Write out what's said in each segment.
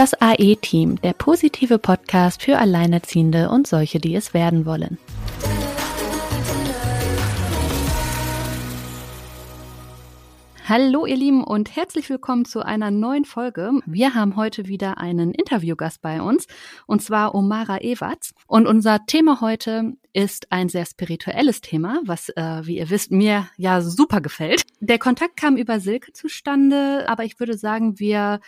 Das AE-Team, der positive Podcast für Alleinerziehende und solche, die es werden wollen. Hallo ihr Lieben und herzlich willkommen zu einer neuen Folge. Wir haben heute wieder einen Interviewgast bei uns und zwar Omara Ewarts. Und unser Thema heute ist ein sehr spirituelles Thema, was, äh, wie ihr wisst, mir ja super gefällt. Der Kontakt kam über Silke zustande, aber ich würde sagen, wir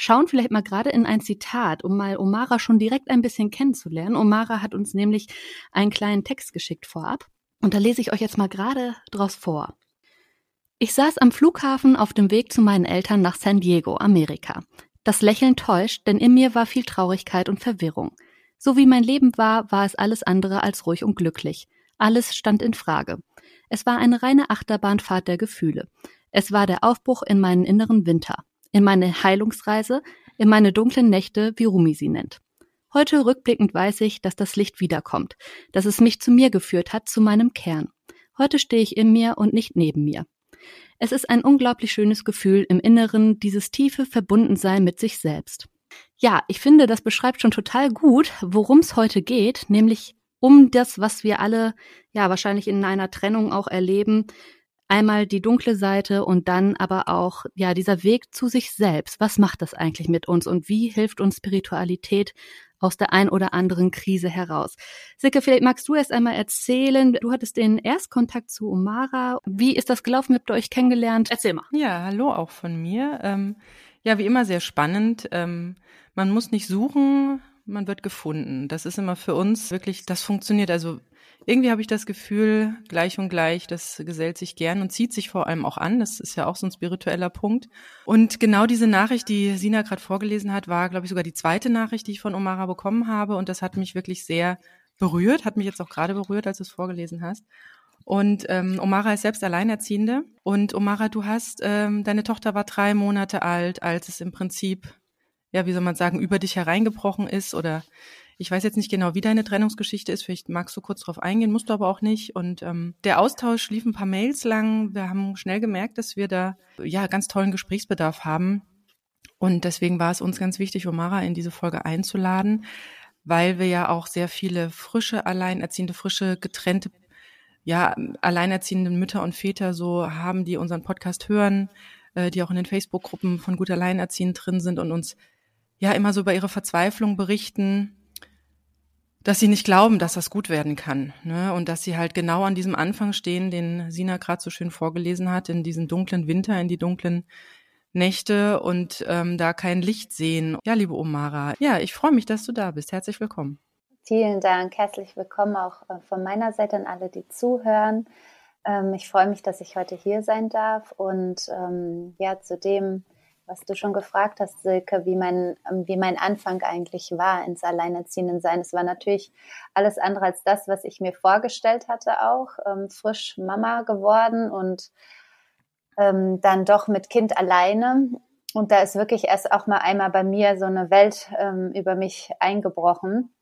schauen vielleicht mal gerade in ein Zitat, um mal Omara schon direkt ein bisschen kennenzulernen. Omara hat uns nämlich einen kleinen Text geschickt vorab. Und da lese ich euch jetzt mal gerade draus vor. Ich saß am Flughafen auf dem Weg zu meinen Eltern nach San Diego, Amerika. Das Lächeln täuscht, denn in mir war viel Traurigkeit und Verwirrung. So wie mein Leben war, war es alles andere als ruhig und glücklich. Alles stand in Frage. Es war eine reine Achterbahnfahrt der Gefühle. Es war der Aufbruch in meinen inneren Winter, in meine Heilungsreise, in meine dunklen Nächte, wie Rumi sie nennt. Heute rückblickend weiß ich, dass das Licht wiederkommt, dass es mich zu mir geführt hat, zu meinem Kern. Heute stehe ich in mir und nicht neben mir. Es ist ein unglaublich schönes Gefühl im Inneren, dieses tiefe Verbundensein mit sich selbst. Ja, ich finde, das beschreibt schon total gut, worum es heute geht, nämlich um das, was wir alle ja wahrscheinlich in einer Trennung auch erleben. Einmal die dunkle Seite und dann aber auch ja dieser Weg zu sich selbst. Was macht das eigentlich mit uns und wie hilft uns Spiritualität aus der ein oder anderen Krise heraus. Silke, vielleicht magst du erst einmal erzählen, du hattest den Erstkontakt zu Omara. Wie ist das gelaufen? Habt ihr euch kennengelernt? Erzähl mal. Ja, hallo auch von mir. Ähm, ja, wie immer sehr spannend. Ähm, man muss nicht suchen, man wird gefunden. Das ist immer für uns wirklich, das funktioniert. Also irgendwie habe ich das Gefühl, gleich und gleich, das gesellt sich gern und zieht sich vor allem auch an. Das ist ja auch so ein spiritueller Punkt. Und genau diese Nachricht, die Sina gerade vorgelesen hat, war, glaube ich, sogar die zweite Nachricht, die ich von Omara bekommen habe. Und das hat mich wirklich sehr berührt, hat mich jetzt auch gerade berührt, als du es vorgelesen hast. Und ähm, Omara ist selbst Alleinerziehende. Und Omara, du hast, ähm, deine Tochter war drei Monate alt, als es im Prinzip, ja, wie soll man sagen, über dich hereingebrochen ist oder ich weiß jetzt nicht genau, wie deine Trennungsgeschichte ist. Vielleicht magst du kurz drauf eingehen, musst du aber auch nicht. Und ähm, der Austausch lief ein paar Mails lang. Wir haben schnell gemerkt, dass wir da ja ganz tollen Gesprächsbedarf haben. Und deswegen war es uns ganz wichtig, Omara in diese Folge einzuladen, weil wir ja auch sehr viele frische, alleinerziehende, frische, getrennte, ja, alleinerziehende Mütter und Väter so haben, die unseren Podcast hören, äh, die auch in den Facebook-Gruppen von Gut Alleinerziehend drin sind und uns ja immer so über ihre Verzweiflung berichten dass sie nicht glauben, dass das gut werden kann. Ne? Und dass sie halt genau an diesem Anfang stehen, den Sina gerade so schön vorgelesen hat, in diesen dunklen Winter, in die dunklen Nächte und ähm, da kein Licht sehen. Ja, liebe Omara, ja, ich freue mich, dass du da bist. Herzlich willkommen. Vielen Dank, herzlich willkommen auch äh, von meiner Seite an alle, die zuhören. Ähm, ich freue mich, dass ich heute hier sein darf und ähm, ja, zu dem, was du schon gefragt hast, Silke, wie mein, ähm, wie mein Anfang eigentlich war ins Alleinerziehendensein. Es war natürlich alles andere als das, was ich mir vorgestellt hatte auch. Ähm, frisch Mama geworden und ähm, dann doch mit Kind alleine. Und da ist wirklich erst auch mal einmal bei mir so eine Welt ähm, über mich eingebrochen.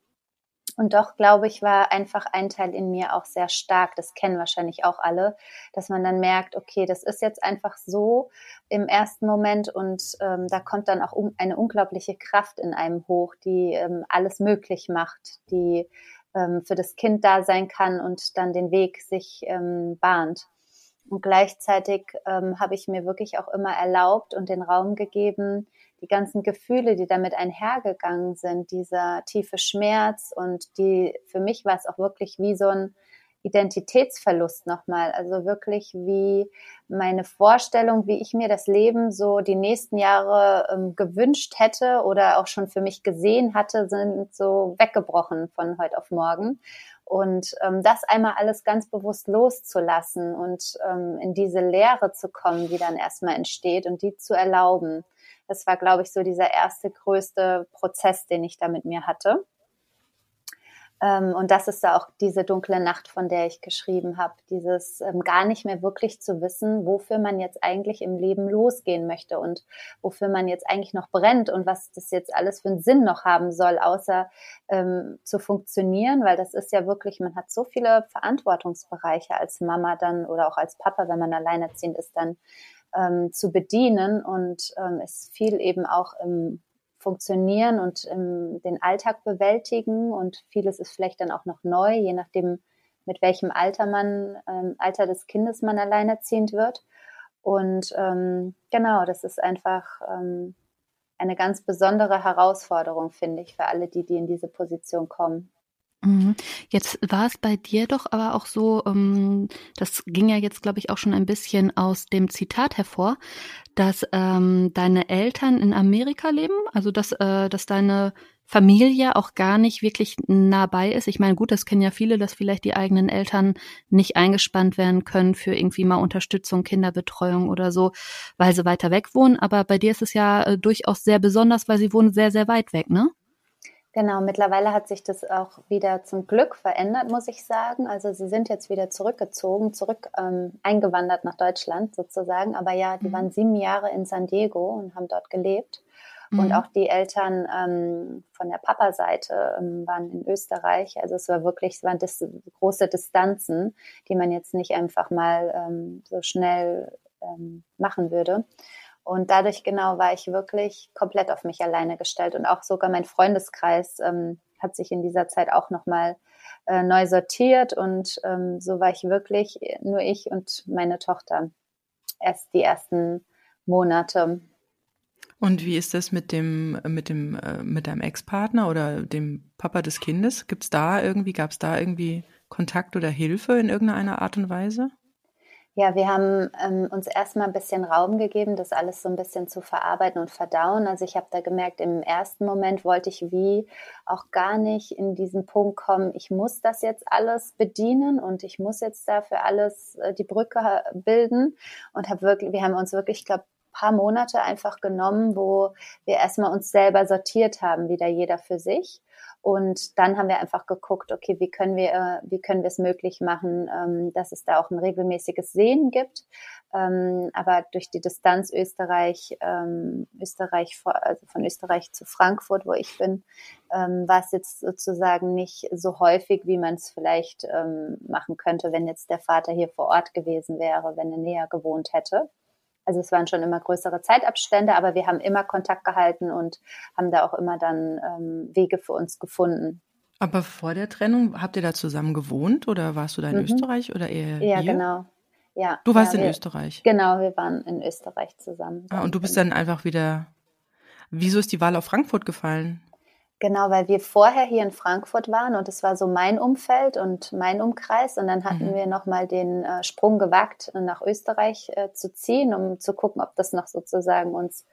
Und doch, glaube ich, war einfach ein Teil in mir auch sehr stark. Das kennen wahrscheinlich auch alle, dass man dann merkt, okay, das ist jetzt einfach so im ersten Moment und ähm, da kommt dann auch um, eine unglaubliche Kraft in einem hoch, die ähm, alles möglich macht, die ähm, für das Kind da sein kann und dann den Weg sich ähm, bahnt. Und gleichzeitig ähm, habe ich mir wirklich auch immer erlaubt und den Raum gegeben, die ganzen Gefühle, die damit einhergegangen sind, dieser tiefe Schmerz und die, für mich war es auch wirklich wie so ein Identitätsverlust nochmal. Also wirklich wie meine Vorstellung, wie ich mir das Leben so die nächsten Jahre ähm, gewünscht hätte oder auch schon für mich gesehen hatte, sind so weggebrochen von heute auf morgen. Und ähm, das einmal alles ganz bewusst loszulassen und ähm, in diese Leere zu kommen, die dann erstmal entsteht und die zu erlauben. Das war, glaube ich, so dieser erste größte Prozess, den ich da mit mir hatte. Ähm, und das ist da auch diese dunkle Nacht, von der ich geschrieben habe. Dieses ähm, gar nicht mehr wirklich zu wissen, wofür man jetzt eigentlich im Leben losgehen möchte und wofür man jetzt eigentlich noch brennt und was das jetzt alles für einen Sinn noch haben soll, außer ähm, zu funktionieren, weil das ist ja wirklich, man hat so viele Verantwortungsbereiche als Mama dann oder auch als Papa, wenn man alleinerziehend ist, dann ähm, zu bedienen und ähm, es fiel eben auch im funktionieren und ähm, den Alltag bewältigen und vieles ist vielleicht dann auch noch neu, je nachdem, mit welchem Alter man, ähm, Alter des Kindes man alleinerziehend wird. Und ähm, genau, das ist einfach ähm, eine ganz besondere Herausforderung, finde ich, für alle, die, die in diese Position kommen. Mhm. Jetzt war es bei dir doch aber auch so, ähm, das ging ja jetzt, glaube ich, auch schon ein bisschen aus dem Zitat hervor, dass ähm, deine Eltern in Amerika leben, also dass, äh, dass deine Familie auch gar nicht wirklich nah bei ist. Ich meine, gut, das kennen ja viele, dass vielleicht die eigenen Eltern nicht eingespannt werden können für irgendwie mal Unterstützung, Kinderbetreuung oder so, weil sie weiter weg wohnen. Aber bei dir ist es ja äh, durchaus sehr besonders, weil sie wohnen sehr, sehr weit weg, ne? Genau, mittlerweile hat sich das auch wieder zum Glück verändert, muss ich sagen. Also sie sind jetzt wieder zurückgezogen, zurück ähm, eingewandert nach Deutschland sozusagen. Aber ja, die mhm. waren sieben Jahre in San Diego und haben dort gelebt. Mhm. Und auch die Eltern ähm, von der Papa-Seite ähm, waren in Österreich. Also es war wirklich, es waren dis große Distanzen, die man jetzt nicht einfach mal ähm, so schnell ähm, machen würde. Und dadurch genau war ich wirklich komplett auf mich alleine gestellt. Und auch sogar mein Freundeskreis ähm, hat sich in dieser Zeit auch nochmal äh, neu sortiert. Und ähm, so war ich wirklich nur ich und meine Tochter erst die ersten Monate. Und wie ist das mit dem, mit dem, äh, mit deinem Ex-Partner oder dem Papa des Kindes? Gibt's da irgendwie, gab es da irgendwie Kontakt oder Hilfe in irgendeiner Art und Weise? Ja, wir haben ähm, uns erstmal ein bisschen Raum gegeben, das alles so ein bisschen zu verarbeiten und verdauen. Also ich habe da gemerkt, im ersten Moment wollte ich wie auch gar nicht in diesen Punkt kommen, ich muss das jetzt alles bedienen und ich muss jetzt dafür alles äh, die Brücke bilden und habe wirklich, wir haben uns wirklich, ich glaube, paar Monate einfach genommen, wo wir erstmal uns selber sortiert haben, wieder jeder für sich und dann haben wir einfach geguckt, okay, wie können wir, äh, wie können wir es möglich machen, ähm, dass es da auch ein regelmäßiges Sehen gibt. Ähm, aber durch die Distanz Österreich, ähm, Österreich, also von Österreich zu Frankfurt, wo ich bin, war es jetzt sozusagen nicht so häufig, wie man es vielleicht machen könnte, wenn jetzt der Vater hier vor Ort gewesen wäre, wenn er näher gewohnt hätte. Also es waren schon immer größere Zeitabstände, aber wir haben immer Kontakt gehalten und haben da auch immer dann ähm, Wege für uns gefunden. Aber vor der Trennung habt ihr da zusammen gewohnt oder warst du da in mhm. Österreich oder eher Ja, hier? genau. Ja, du warst ja, in wir, Österreich. Genau, wir waren in Österreich zusammen. Ah, und du bist dann einfach wieder. Wieso ist die Wahl auf Frankfurt gefallen? Genau, weil wir vorher hier in Frankfurt waren und es war so mein Umfeld und mein Umkreis und dann hatten mhm. wir nochmal den äh, Sprung gewagt, nach Österreich äh, zu ziehen, um zu gucken, ob das noch sozusagen uns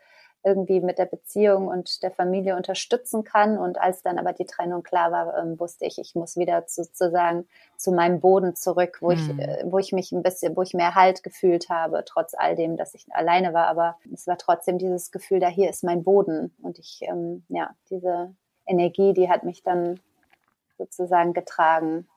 irgendwie mit der Beziehung und der Familie unterstützen kann. Und als dann aber die Trennung klar war, ähm, wusste ich, ich muss wieder sozusagen zu meinem Boden zurück, wo mhm. ich, äh, wo ich mich ein bisschen, wo ich mehr Halt gefühlt habe, trotz all dem, dass ich alleine war. Aber es war trotzdem dieses Gefühl, da hier ist mein Boden und ich, ähm, ja, diese Energie, die hat mich dann sozusagen getragen.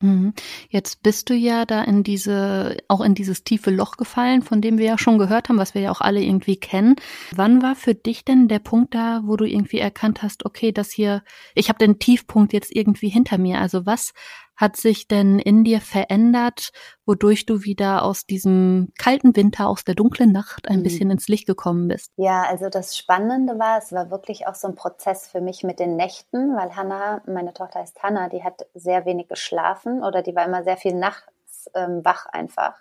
Mhm. Jetzt bist du ja da in diese, auch in dieses tiefe Loch gefallen, von dem wir ja schon gehört haben, was wir ja auch alle irgendwie kennen. Wann war für dich denn der Punkt da, wo du irgendwie erkannt hast, okay, das hier, ich habe den Tiefpunkt jetzt irgendwie hinter mir. Also was hat sich denn in dir verändert, wodurch du wieder aus diesem kalten Winter, aus der dunklen Nacht ein mhm. bisschen ins Licht gekommen bist? Ja, also das Spannende war, es war wirklich auch so ein Prozess für mich mit den Nächten, weil Hannah, meine Tochter heißt Hannah, die hat sehr wenig geschlafen oder die war immer sehr viel nachts ähm, wach einfach.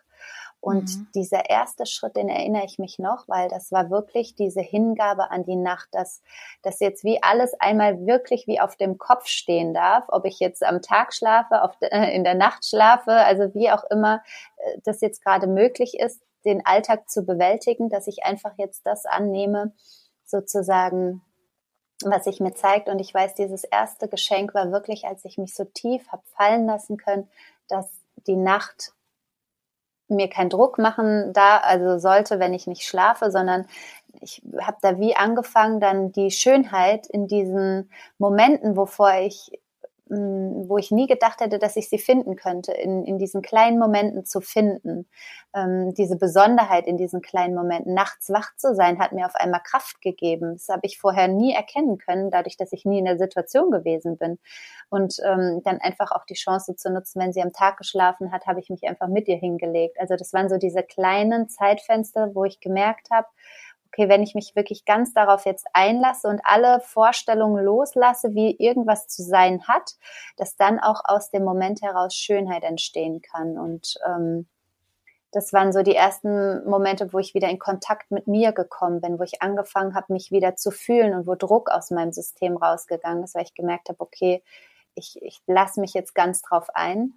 Und mhm. dieser erste Schritt, den erinnere ich mich noch, weil das war wirklich diese Hingabe an die Nacht, dass, dass jetzt wie alles einmal wirklich wie auf dem Kopf stehen darf, ob ich jetzt am Tag schlafe, auf äh, in der Nacht schlafe, also wie auch immer äh, das jetzt gerade möglich ist, den Alltag zu bewältigen, dass ich einfach jetzt das annehme, sozusagen, was sich mir zeigt. Und ich weiß, dieses erste Geschenk war wirklich, als ich mich so tief habe fallen lassen können, dass die Nacht mir keinen Druck machen da, also sollte, wenn ich nicht schlafe, sondern ich habe da wie angefangen, dann die Schönheit in diesen Momenten, wovor ich wo ich nie gedacht hätte, dass ich sie finden könnte, in, in diesen kleinen Momenten zu finden. Ähm, diese Besonderheit in diesen kleinen Momenten. Nachts wach zu sein, hat mir auf einmal Kraft gegeben. Das habe ich vorher nie erkennen können, dadurch, dass ich nie in der Situation gewesen bin. Und ähm, dann einfach auch die Chance zu nutzen, wenn sie am Tag geschlafen hat, habe ich mich einfach mit ihr hingelegt. Also das waren so diese kleinen Zeitfenster, wo ich gemerkt habe, okay, wenn ich mich wirklich ganz darauf jetzt einlasse und alle Vorstellungen loslasse, wie irgendwas zu sein hat, dass dann auch aus dem Moment heraus Schönheit entstehen kann. Und ähm, das waren so die ersten Momente, wo ich wieder in Kontakt mit mir gekommen bin, wo ich angefangen habe, mich wieder zu fühlen und wo Druck aus meinem System rausgegangen ist, weil ich gemerkt habe, okay, ich, ich lasse mich jetzt ganz drauf ein.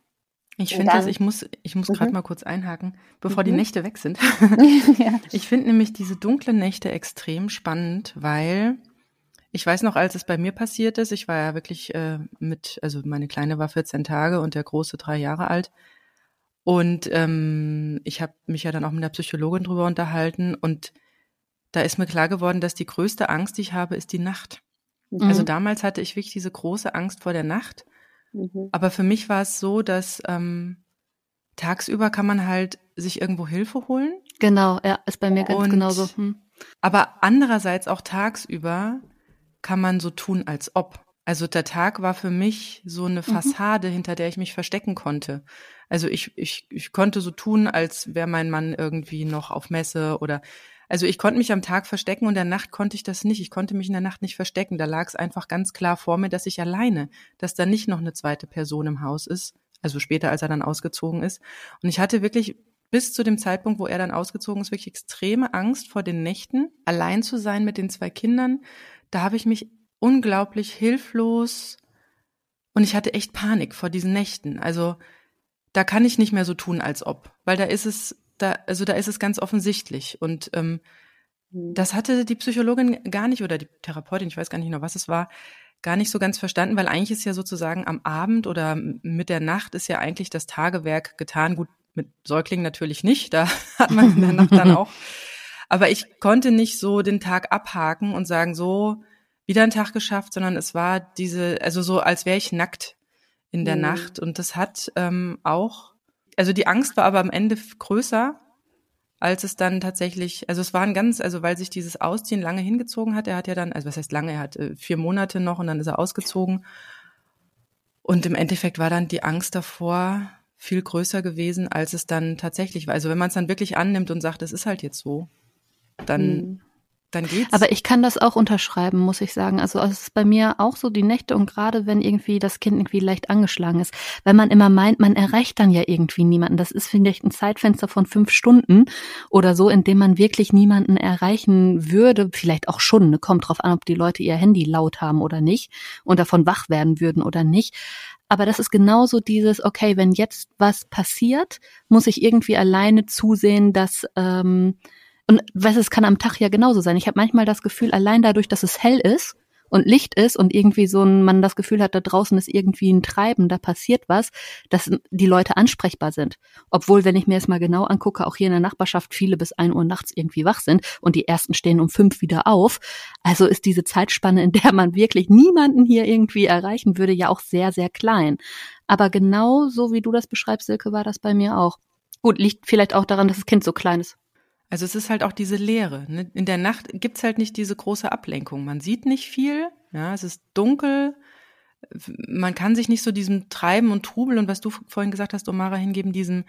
Ich finde das, ich muss, ich muss gerade mhm. mal kurz einhaken, bevor mhm. die Nächte weg sind. ja. Ich finde nämlich diese dunklen Nächte extrem spannend, weil ich weiß noch, als es bei mir passiert ist, ich war ja wirklich äh, mit, also meine Kleine war 14 Tage und der Große drei Jahre alt. Und ähm, ich habe mich ja dann auch mit der Psychologin drüber unterhalten und da ist mir klar geworden, dass die größte Angst, die ich habe, ist die Nacht. Mhm. Also damals hatte ich wirklich diese große Angst vor der Nacht. Mhm. Aber für mich war es so, dass ähm, tagsüber kann man halt sich irgendwo Hilfe holen. Genau, ja, ist bei mir ganz und, genauso. Hm. Aber andererseits auch tagsüber kann man so tun, als ob. Also der Tag war für mich so eine mhm. Fassade, mhm. hinter der ich mich verstecken konnte. Also ich, ich, ich konnte so tun, als wäre mein Mann irgendwie noch auf Messe oder also ich konnte mich am Tag verstecken und in der Nacht konnte ich das nicht. Ich konnte mich in der Nacht nicht verstecken. Da lag es einfach ganz klar vor mir, dass ich alleine, dass da nicht noch eine zweite Person im Haus ist. Also später, als er dann ausgezogen ist. Und ich hatte wirklich bis zu dem Zeitpunkt, wo er dann ausgezogen ist, wirklich extreme Angst vor den Nächten, allein zu sein mit den zwei Kindern. Da habe ich mich unglaublich hilflos und ich hatte echt Panik vor diesen Nächten. Also da kann ich nicht mehr so tun, als ob, weil da ist es da, also da ist es ganz offensichtlich. Und ähm, mhm. das hatte die Psychologin gar nicht oder die Therapeutin, ich weiß gar nicht noch, was es war, gar nicht so ganz verstanden, weil eigentlich ist ja sozusagen am Abend oder mit der Nacht ist ja eigentlich das Tagewerk getan. Gut, mit Säuglingen natürlich nicht, da hat man in der Nacht dann auch. Aber ich konnte nicht so den Tag abhaken und sagen, so wieder einen Tag geschafft, sondern es war diese, also so, als wäre ich nackt in der mhm. Nacht. Und das hat ähm, auch also die Angst war aber am Ende größer, als es dann tatsächlich, also es war ein ganz, also weil sich dieses Ausziehen lange hingezogen hat, er hat ja dann, also was heißt lange, er hat äh, vier Monate noch und dann ist er ausgezogen. Und im Endeffekt war dann die Angst davor viel größer gewesen, als es dann tatsächlich war. Also wenn man es dann wirklich annimmt und sagt, es ist halt jetzt so, dann mhm dann geht's. Aber ich kann das auch unterschreiben, muss ich sagen. Also es ist bei mir auch so die Nächte und gerade wenn irgendwie das Kind irgendwie leicht angeschlagen ist, wenn man immer meint, man erreicht dann ja irgendwie niemanden. Das ist vielleicht ein Zeitfenster von fünf Stunden oder so, in dem man wirklich niemanden erreichen würde. Vielleicht auch schon. Ne? Kommt drauf an, ob die Leute ihr Handy laut haben oder nicht und davon wach werden würden oder nicht. Aber das ist genauso dieses, okay, wenn jetzt was passiert, muss ich irgendwie alleine zusehen, dass ähm, und weißt es kann am Tag ja genauso sein. Ich habe manchmal das Gefühl, allein dadurch, dass es hell ist und Licht ist und irgendwie so ein, man das Gefühl hat, da draußen ist irgendwie ein Treiben, da passiert was, dass die Leute ansprechbar sind. Obwohl, wenn ich mir es mal genau angucke, auch hier in der Nachbarschaft viele bis ein Uhr nachts irgendwie wach sind und die ersten stehen um fünf wieder auf. Also ist diese Zeitspanne, in der man wirklich niemanden hier irgendwie erreichen würde, ja auch sehr, sehr klein. Aber genau so wie du das beschreibst, Silke, war das bei mir auch. Gut, liegt vielleicht auch daran, dass das Kind so klein ist. Also es ist halt auch diese Leere. Ne? In der Nacht gibt's halt nicht diese große Ablenkung. Man sieht nicht viel, ja, es ist dunkel, man kann sich nicht so diesem Treiben und Trubel und was du vorhin gesagt hast, Omara, hingeben, diesem,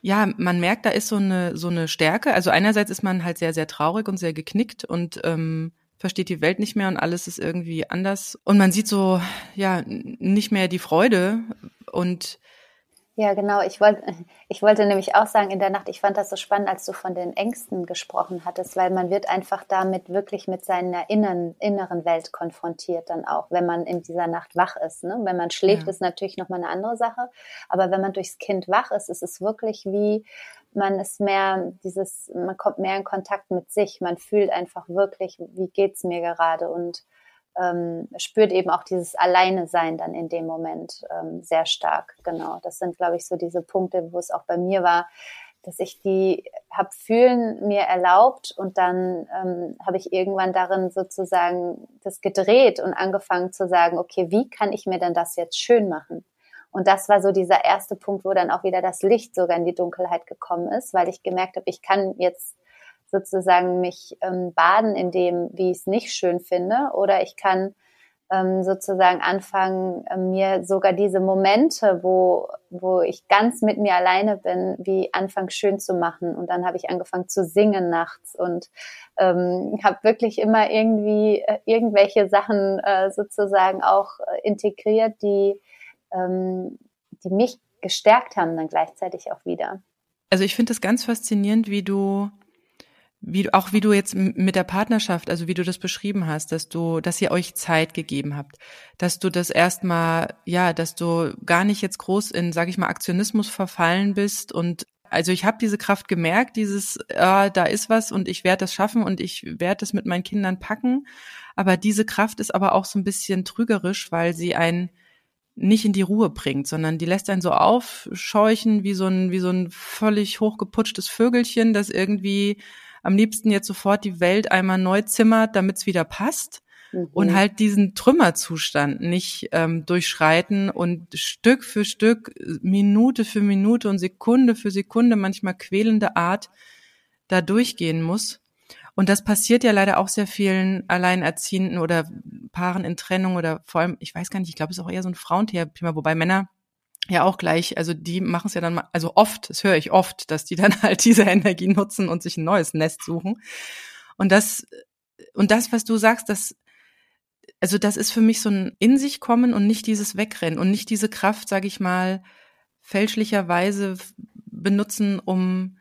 ja, man merkt, da ist so eine, so eine Stärke. Also einerseits ist man halt sehr, sehr traurig und sehr geknickt und ähm, versteht die Welt nicht mehr und alles ist irgendwie anders. Und man sieht so, ja, nicht mehr die Freude und ja, genau. Ich wollte, ich wollte nämlich auch sagen in der Nacht, ich fand das so spannend, als du von den Ängsten gesprochen hattest, weil man wird einfach damit wirklich mit seiner inneren, inneren Welt konfrontiert dann auch, wenn man in dieser Nacht wach ist. Ne? Wenn man schläft, ja. ist natürlich nochmal eine andere Sache. Aber wenn man durchs Kind wach ist, ist es wirklich wie, man ist mehr dieses, man kommt mehr in Kontakt mit sich. Man fühlt einfach wirklich, wie geht's mir gerade und ähm, spürt eben auch dieses Alleine-Sein dann in dem Moment ähm, sehr stark. Genau, das sind, glaube ich, so diese Punkte, wo es auch bei mir war, dass ich die habe fühlen mir erlaubt und dann ähm, habe ich irgendwann darin sozusagen das gedreht und angefangen zu sagen, okay, wie kann ich mir denn das jetzt schön machen? Und das war so dieser erste Punkt, wo dann auch wieder das Licht sogar in die Dunkelheit gekommen ist, weil ich gemerkt habe, ich kann jetzt sozusagen mich ähm, baden in dem, wie ich es nicht schön finde, oder ich kann ähm, sozusagen anfangen, äh, mir sogar diese Momente, wo, wo ich ganz mit mir alleine bin, wie anfangen schön zu machen. Und dann habe ich angefangen zu singen nachts und ähm, habe wirklich immer irgendwie äh, irgendwelche Sachen äh, sozusagen auch äh, integriert, die, ähm, die mich gestärkt haben dann gleichzeitig auch wieder. Also ich finde es ganz faszinierend, wie du wie auch wie du jetzt mit der Partnerschaft, also wie du das beschrieben hast, dass du, dass ihr euch Zeit gegeben habt, dass du das erstmal, ja, dass du gar nicht jetzt groß in, sag ich mal, Aktionismus verfallen bist und also ich habe diese Kraft gemerkt, dieses, äh, da ist was und ich werde das schaffen und ich werde das mit meinen Kindern packen. Aber diese Kraft ist aber auch so ein bisschen trügerisch, weil sie einen nicht in die Ruhe bringt, sondern die lässt einen so aufscheuchen wie so ein, wie so ein völlig hochgeputschtes Vögelchen, das irgendwie am liebsten jetzt sofort die Welt einmal neu zimmert, damit es wieder passt. Mhm. Und halt diesen Trümmerzustand nicht ähm, durchschreiten und Stück für Stück, Minute für Minute und Sekunde für Sekunde manchmal quälende Art da durchgehen muss. Und das passiert ja leider auch sehr vielen Alleinerziehenden oder Paaren in Trennung oder vor allem, ich weiß gar nicht, ich glaube, es ist auch eher so ein Frauenthema, wobei Männer ja auch gleich, also die machen es ja dann mal, also oft, das höre ich oft, dass die dann halt diese Energie nutzen und sich ein neues Nest suchen. Und das, und das, was du sagst, das, also das ist für mich so ein in sich kommen und nicht dieses Wegrennen und nicht diese Kraft, sage ich mal, fälschlicherweise benutzen, um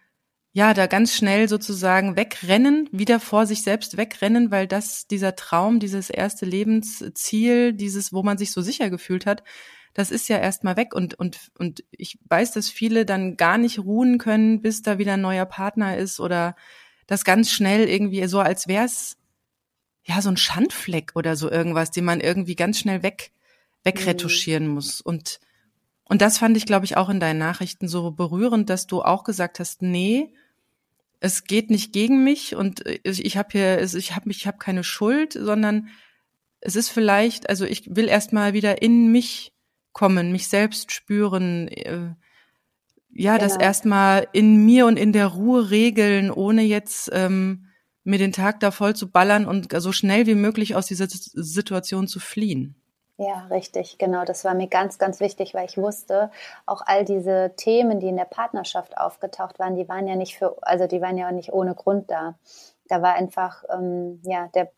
ja, da ganz schnell sozusagen wegrennen, wieder vor sich selbst wegrennen, weil das dieser Traum, dieses erste Lebensziel, dieses, wo man sich so sicher gefühlt hat, das ist ja erstmal weg und, und, und ich weiß, dass viele dann gar nicht ruhen können, bis da wieder ein neuer Partner ist oder das ganz schnell irgendwie so, als wäre es ja so ein Schandfleck oder so irgendwas, den man irgendwie ganz schnell weg, wegretuschieren mhm. muss. Und, und das fand ich, glaube ich, auch in deinen Nachrichten so berührend, dass du auch gesagt hast, nee, es geht nicht gegen mich und ich habe hier, ich habe mich, ich habe keine Schuld, sondern es ist vielleicht, also ich will erstmal wieder in mich kommen, mich selbst spüren, äh, ja, genau. das erstmal in mir und in der Ruhe regeln, ohne jetzt ähm, mir den Tag da voll zu ballern und so schnell wie möglich aus dieser Situation zu fliehen. Ja, richtig, genau. Das war mir ganz, ganz wichtig, weil ich wusste, auch all diese Themen, die in der Partnerschaft aufgetaucht waren, die waren ja nicht für, also die waren ja nicht ohne Grund da. Da war einfach, ähm, ja, der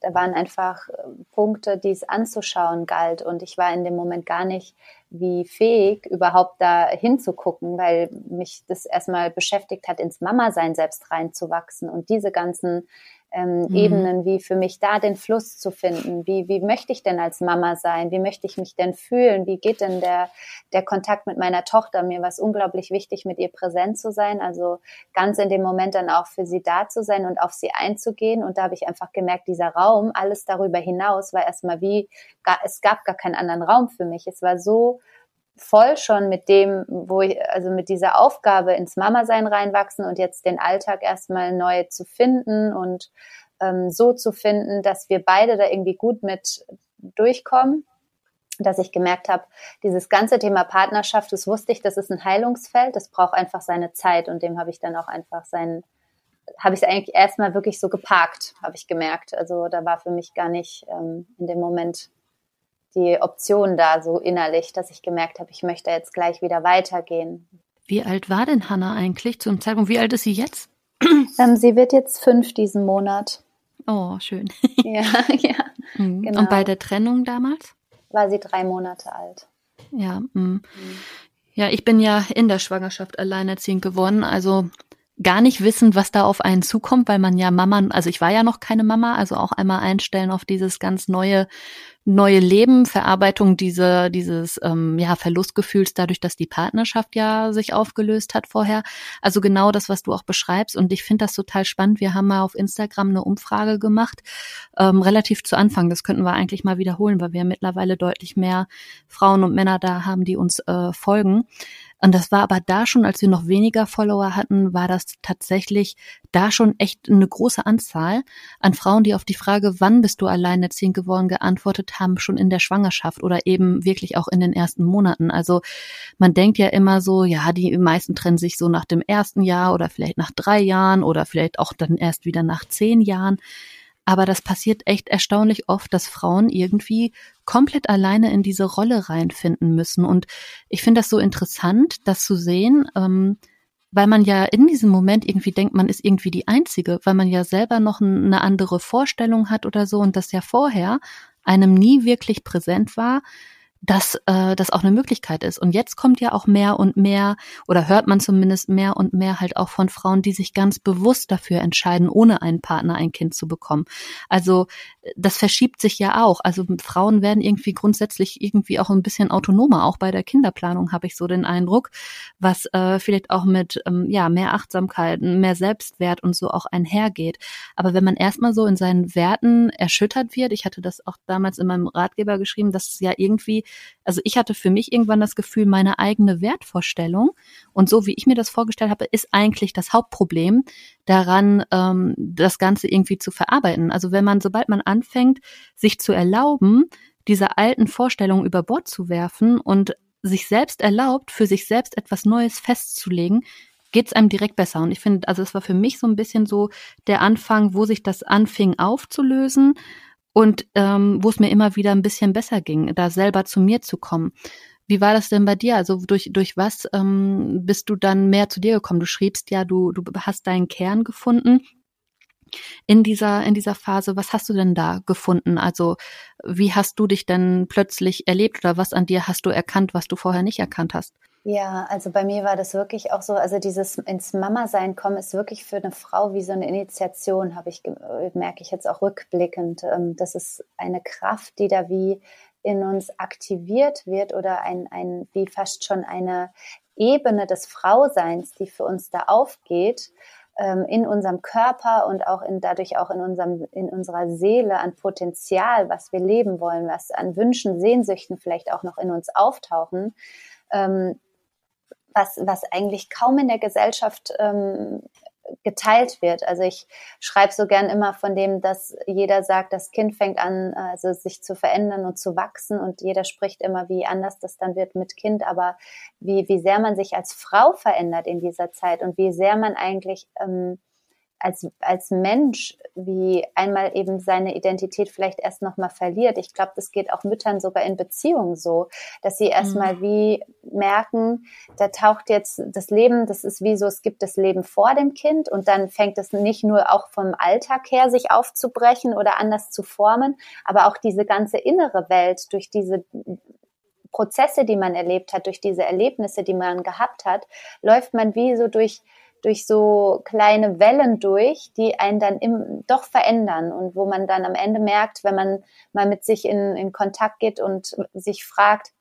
da waren einfach äh, Punkte, die es anzuschauen galt. Und ich war in dem Moment gar nicht wie fähig, überhaupt da hinzugucken, weil mich das erstmal beschäftigt hat, ins Mama-Sein selbst reinzuwachsen und diese ganzen ähm, mhm. Ebenen, wie für mich da den Fluss zu finden. Wie, wie möchte ich denn als Mama sein? Wie möchte ich mich denn fühlen? Wie geht denn der, der Kontakt mit meiner Tochter? Mir war es unglaublich wichtig, mit ihr präsent zu sein, also ganz in dem Moment dann auch für sie da zu sein und auf sie einzugehen. Und da habe ich einfach gemerkt, dieser Raum, alles darüber hinaus war erstmal wie, es gab gar keinen anderen Raum für mich. Es war so voll schon mit dem, wo ich, also mit dieser Aufgabe ins Mama-Sein reinwachsen und jetzt den Alltag erstmal neu zu finden und ähm, so zu finden, dass wir beide da irgendwie gut mit durchkommen. Dass ich gemerkt habe, dieses ganze Thema Partnerschaft, das wusste ich, das ist ein Heilungsfeld, das braucht einfach seine Zeit und dem habe ich dann auch einfach seinen, habe ich es eigentlich erstmal wirklich so geparkt, habe ich gemerkt. Also da war für mich gar nicht ähm, in dem Moment die Option da so innerlich, dass ich gemerkt habe, ich möchte jetzt gleich wieder weitergehen. Wie alt war denn Hannah eigentlich zum Zeitpunkt? Wie alt ist sie jetzt? Ähm, sie wird jetzt fünf diesen Monat. Oh, schön. ja, ja. Mhm. Genau. Und bei der Trennung damals? War sie drei Monate alt. Ja, mh. Mhm. ja, ich bin ja in der Schwangerschaft alleinerziehend geworden. Also gar nicht wissen, was da auf einen zukommt, weil man ja Mama, also ich war ja noch keine Mama, also auch einmal einstellen auf dieses ganz neue neue Leben, Verarbeitung diese, dieses ähm, ja, Verlustgefühls dadurch, dass die Partnerschaft ja sich aufgelöst hat vorher. Also genau das, was du auch beschreibst. Und ich finde das total spannend. Wir haben mal auf Instagram eine Umfrage gemacht, ähm, relativ zu Anfang. Das könnten wir eigentlich mal wiederholen, weil wir mittlerweile deutlich mehr Frauen und Männer da haben, die uns äh, folgen. Und das war aber da schon, als wir noch weniger Follower hatten, war das tatsächlich da schon echt eine große Anzahl an Frauen, die auf die Frage, wann bist du alleinerziehend geworden, geantwortet haben, schon in der Schwangerschaft oder eben wirklich auch in den ersten Monaten. Also man denkt ja immer so, ja, die meisten trennen sich so nach dem ersten Jahr oder vielleicht nach drei Jahren oder vielleicht auch dann erst wieder nach zehn Jahren. Aber das passiert echt erstaunlich oft, dass Frauen irgendwie komplett alleine in diese Rolle reinfinden müssen. Und ich finde das so interessant, das zu sehen, ähm, weil man ja in diesem Moment irgendwie denkt, man ist irgendwie die Einzige, weil man ja selber noch eine andere Vorstellung hat oder so und das ja vorher einem nie wirklich präsent war, dass äh, das auch eine Möglichkeit ist. Und jetzt kommt ja auch mehr und mehr, oder hört man zumindest mehr und mehr halt auch von Frauen, die sich ganz bewusst dafür entscheiden, ohne einen Partner ein Kind zu bekommen. Also das verschiebt sich ja auch. Also Frauen werden irgendwie grundsätzlich irgendwie auch ein bisschen autonomer, auch bei der Kinderplanung habe ich so den Eindruck, was äh, vielleicht auch mit ähm, ja mehr Achtsamkeit, mehr Selbstwert und so auch einhergeht. Aber wenn man erstmal so in seinen Werten erschüttert wird, ich hatte das auch damals in meinem Ratgeber geschrieben, dass es ja irgendwie also ich hatte für mich irgendwann das Gefühl, meine eigene Wertvorstellung und so wie ich mir das vorgestellt habe, ist eigentlich das Hauptproblem daran, ähm, das Ganze irgendwie zu verarbeiten. Also wenn man, sobald man anfängt, sich zu erlauben, diese alten Vorstellungen über Bord zu werfen und sich selbst erlaubt, für sich selbst etwas Neues festzulegen, geht's einem direkt besser. Und ich finde, also es war für mich so ein bisschen so der Anfang, wo sich das anfing aufzulösen und ähm, wo es mir immer wieder ein bisschen besser ging, da selber zu mir zu kommen. Wie war das denn bei dir? Also durch, durch was ähm, bist du dann mehr zu dir gekommen? Du schriebst ja, du, du hast deinen Kern gefunden in dieser, in dieser Phase. Was hast du denn da gefunden? Also wie hast du dich denn plötzlich erlebt oder was an dir hast du erkannt, was du vorher nicht erkannt hast? Ja, also bei mir war das wirklich auch so, also dieses ins Mama-Sein kommen ist wirklich für eine Frau wie so eine Initiation, habe ich, merke ich jetzt auch rückblickend. Ähm, das ist eine Kraft, die da wie in uns aktiviert wird oder ein, ein, wie fast schon eine Ebene des Frauseins, die für uns da aufgeht, ähm, in unserem Körper und auch in, dadurch auch in unserem, in unserer Seele an Potenzial, was wir leben wollen, was an Wünschen, Sehnsüchten vielleicht auch noch in uns auftauchen, ähm, was, was eigentlich kaum in der Gesellschaft ähm, geteilt wird. Also ich schreibe so gern immer von dem, dass jeder sagt, das Kind fängt an, also sich zu verändern und zu wachsen und jeder spricht immer, wie anders das dann wird mit Kind, aber wie, wie sehr man sich als Frau verändert in dieser Zeit und wie sehr man eigentlich ähm, als, als Mensch, wie einmal eben seine Identität vielleicht erst nochmal verliert. Ich glaube, das geht auch Müttern sogar in Beziehungen so, dass sie erstmal mhm. wie merken, da taucht jetzt das Leben, das ist wie so, es gibt das Leben vor dem Kind und dann fängt es nicht nur auch vom Alltag her sich aufzubrechen oder anders zu formen, aber auch diese ganze innere Welt durch diese Prozesse, die man erlebt hat, durch diese Erlebnisse, die man gehabt hat, läuft man wie so durch durch so kleine Wellen durch, die einen dann im, doch verändern und wo man dann am Ende merkt, wenn man mal mit sich in, in Kontakt geht und sich fragt,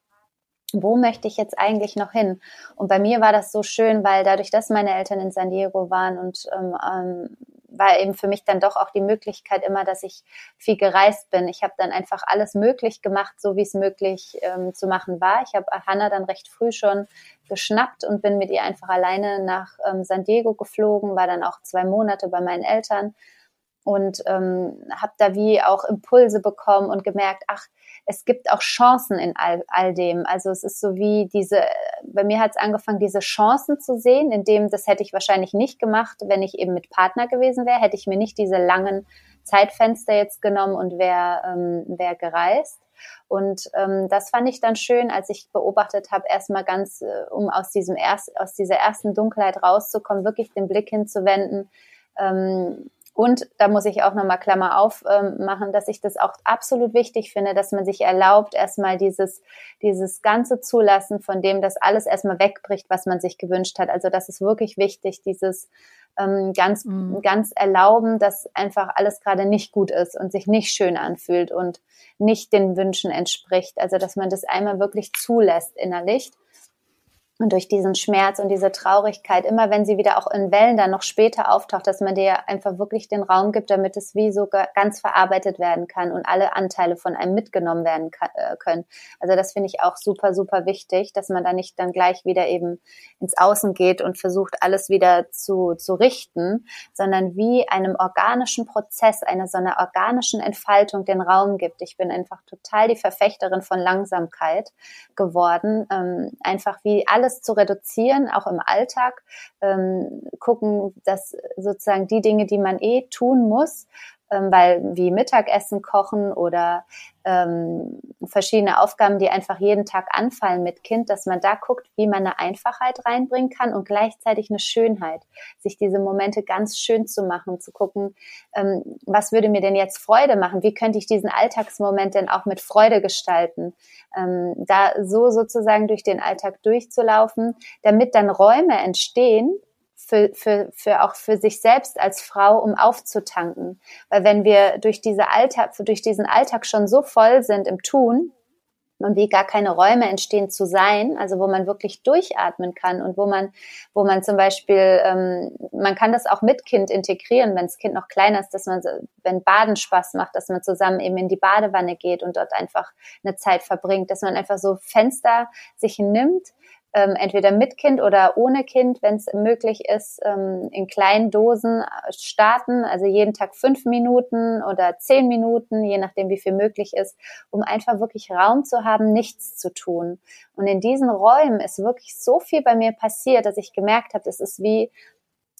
wo möchte ich jetzt eigentlich noch hin? Und bei mir war das so schön, weil dadurch, dass meine Eltern in San Diego waren und ähm, ähm, war eben für mich dann doch auch die Möglichkeit immer, dass ich viel gereist bin. Ich habe dann einfach alles möglich gemacht, so wie es möglich ähm, zu machen war. Ich habe Hannah dann recht früh schon geschnappt und bin mit ihr einfach alleine nach ähm, San Diego geflogen, war dann auch zwei Monate bei meinen Eltern und ähm, habe da wie auch Impulse bekommen und gemerkt, ach, es gibt auch Chancen in all, all dem. Also es ist so wie diese, bei mir hat es angefangen, diese Chancen zu sehen, in dem, das hätte ich wahrscheinlich nicht gemacht, wenn ich eben mit Partner gewesen wäre, hätte ich mir nicht diese langen Zeitfenster jetzt genommen und wäre ähm, wär gereist. Und ähm, das fand ich dann schön, als ich beobachtet habe, erstmal ganz, äh, um aus diesem erst, aus dieser ersten Dunkelheit rauszukommen, wirklich den Blick hinzuwenden. Ähm, und da muss ich auch nochmal Klammer aufmachen, ähm, dass ich das auch absolut wichtig finde, dass man sich erlaubt, erstmal dieses, dieses ganze Zulassen von dem, dass alles erstmal wegbricht, was man sich gewünscht hat. Also das ist wirklich wichtig, dieses ähm, ganz, mhm. ganz erlauben, dass einfach alles gerade nicht gut ist und sich nicht schön anfühlt und nicht den Wünschen entspricht. Also dass man das einmal wirklich zulässt innerlich und durch diesen Schmerz und diese Traurigkeit, immer wenn sie wieder auch in Wellen dann noch später auftaucht, dass man dir einfach wirklich den Raum gibt, damit es wie so ganz verarbeitet werden kann und alle Anteile von einem mitgenommen werden äh, können. Also das finde ich auch super, super wichtig, dass man da nicht dann gleich wieder eben ins Außen geht und versucht, alles wieder zu, zu richten, sondern wie einem organischen Prozess, einer so einer organischen Entfaltung den Raum gibt. Ich bin einfach total die Verfechterin von Langsamkeit geworden, ähm, einfach wie alles alles zu reduzieren, auch im Alltag, ähm, gucken, dass sozusagen die Dinge, die man eh tun muss, ähm, weil wie Mittagessen kochen oder ähm, verschiedene Aufgaben, die einfach jeden Tag anfallen mit Kind, dass man da guckt, wie man eine Einfachheit reinbringen kann und gleichzeitig eine Schönheit, sich diese Momente ganz schön zu machen, zu gucken, ähm, was würde mir denn jetzt Freude machen, wie könnte ich diesen Alltagsmoment denn auch mit Freude gestalten, ähm, da so sozusagen durch den Alltag durchzulaufen, damit dann Räume entstehen, für, für, für auch für sich selbst als Frau, um aufzutanken. Weil wenn wir durch diese Alltag, durch diesen Alltag schon so voll sind im Tun, und wie gar keine Räume entstehen zu sein, also wo man wirklich durchatmen kann und wo man, wo man zum Beispiel, ähm, man kann das auch mit Kind integrieren, wenn das Kind noch kleiner ist, dass man, wenn Baden Spaß macht, dass man zusammen eben in die Badewanne geht und dort einfach eine Zeit verbringt, dass man einfach so Fenster sich nimmt, ähm, entweder mit Kind oder ohne Kind, wenn es möglich ist, ähm, in kleinen Dosen äh, starten, also jeden Tag fünf Minuten oder zehn Minuten, je nachdem, wie viel möglich ist, um einfach wirklich Raum zu haben, nichts zu tun. Und in diesen Räumen ist wirklich so viel bei mir passiert, dass ich gemerkt habe, es ist wie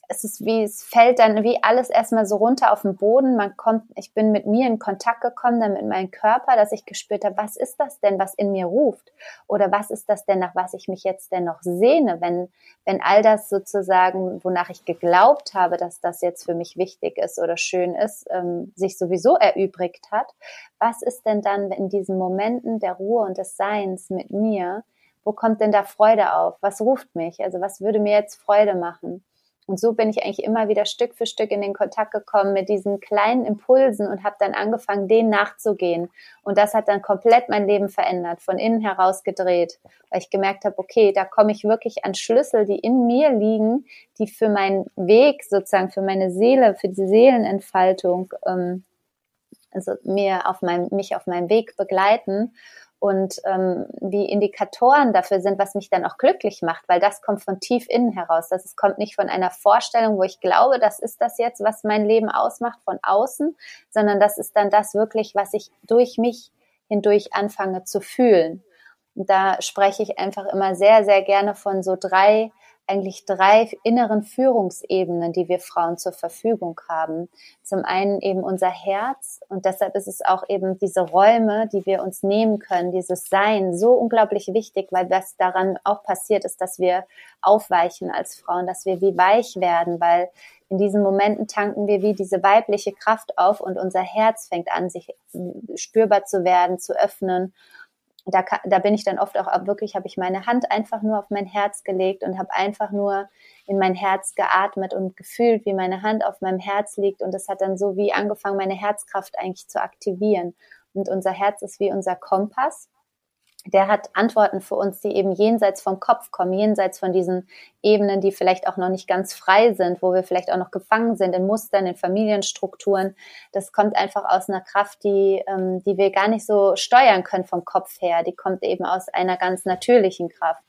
es ist wie, es fällt dann wie alles erstmal so runter auf den Boden. Man kommt, ich bin mit mir in Kontakt gekommen, dann mit meinem Körper, dass ich gespürt habe, was ist das denn, was in mir ruft? Oder was ist das denn, nach was ich mich jetzt denn noch sehne, wenn, wenn all das sozusagen, wonach ich geglaubt habe, dass das jetzt für mich wichtig ist oder schön ist, ähm, sich sowieso erübrigt hat. Was ist denn dann in diesen Momenten der Ruhe und des Seins mit mir? Wo kommt denn da Freude auf? Was ruft mich? Also was würde mir jetzt Freude machen? Und so bin ich eigentlich immer wieder Stück für Stück in den Kontakt gekommen mit diesen kleinen Impulsen und habe dann angefangen, denen nachzugehen. Und das hat dann komplett mein Leben verändert, von innen heraus gedreht, weil ich gemerkt habe, okay, da komme ich wirklich an Schlüssel, die in mir liegen, die für meinen Weg sozusagen, für meine Seele, für die Seelenentfaltung, ähm, also mir auf meinem, mich auf meinem Weg begleiten und ähm, wie Indikatoren dafür sind, was mich dann auch glücklich macht, weil das kommt von tief innen heraus. Das kommt nicht von einer Vorstellung, wo ich glaube, das ist das jetzt, was mein Leben ausmacht von außen, sondern das ist dann das wirklich, was ich durch mich hindurch anfange zu fühlen. Und da spreche ich einfach immer sehr, sehr gerne von so drei eigentlich drei inneren Führungsebenen, die wir Frauen zur Verfügung haben. Zum einen eben unser Herz und deshalb ist es auch eben diese Räume, die wir uns nehmen können, dieses Sein so unglaublich wichtig, weil was daran auch passiert ist, dass wir aufweichen als Frauen, dass wir wie weich werden, weil in diesen Momenten tanken wir wie diese weibliche Kraft auf und unser Herz fängt an, sich spürbar zu werden, zu öffnen da, da bin ich dann oft auch wirklich, habe ich meine Hand einfach nur auf mein Herz gelegt und habe einfach nur in mein Herz geatmet und gefühlt, wie meine Hand auf meinem Herz liegt. Und das hat dann so wie angefangen, meine Herzkraft eigentlich zu aktivieren. Und unser Herz ist wie unser Kompass der hat Antworten für uns, die eben jenseits vom Kopf kommen, jenseits von diesen Ebenen, die vielleicht auch noch nicht ganz frei sind, wo wir vielleicht auch noch gefangen sind in Mustern, in Familienstrukturen. Das kommt einfach aus einer Kraft, die, ähm, die wir gar nicht so steuern können vom Kopf her. Die kommt eben aus einer ganz natürlichen Kraft.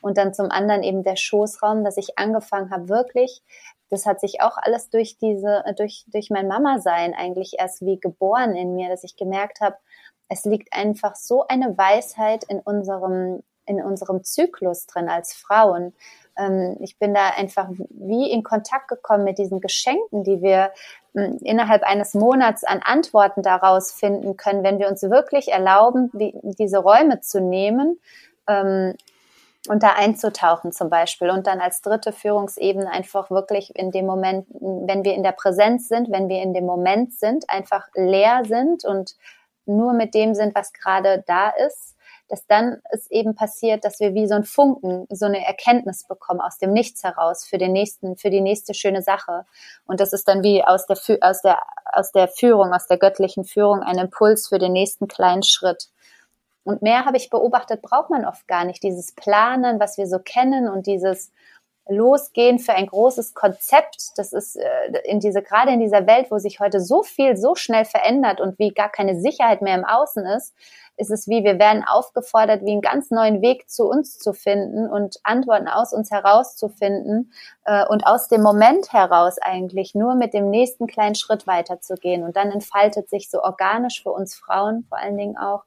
Und dann zum anderen eben der Schoßraum, dass ich angefangen habe, wirklich das hat sich auch alles durch diese, durch, durch mein Mama-Sein eigentlich erst wie geboren in mir, dass ich gemerkt habe, es liegt einfach so eine Weisheit in unserem, in unserem Zyklus drin als Frauen. Ähm, ich bin da einfach wie in Kontakt gekommen mit diesen Geschenken, die wir hm, innerhalb eines Monats an Antworten daraus finden können, wenn wir uns wirklich erlauben, diese Räume zu nehmen ähm, und da einzutauchen zum Beispiel und dann als dritte Führungsebene einfach wirklich in dem Moment, wenn wir in der Präsenz sind, wenn wir in dem Moment sind, einfach leer sind und nur mit dem sind, was gerade da ist, dass dann es eben passiert, dass wir wie so ein Funken, so eine Erkenntnis bekommen aus dem Nichts heraus für den nächsten, für die nächste schöne Sache. Und das ist dann wie aus der, aus der, aus der Führung, aus der göttlichen Führung ein Impuls für den nächsten kleinen Schritt. Und mehr habe ich beobachtet, braucht man oft gar nicht. Dieses Planen, was wir so kennen und dieses, losgehen für ein großes Konzept. Das ist äh, in diese, gerade in dieser Welt, wo sich heute so viel so schnell verändert und wie gar keine Sicherheit mehr im Außen ist, ist es wie, wir werden aufgefordert, wie einen ganz neuen Weg zu uns zu finden und Antworten aus uns herauszufinden äh, und aus dem Moment heraus eigentlich nur mit dem nächsten kleinen Schritt weiterzugehen. Und dann entfaltet sich so organisch für uns Frauen vor allen Dingen auch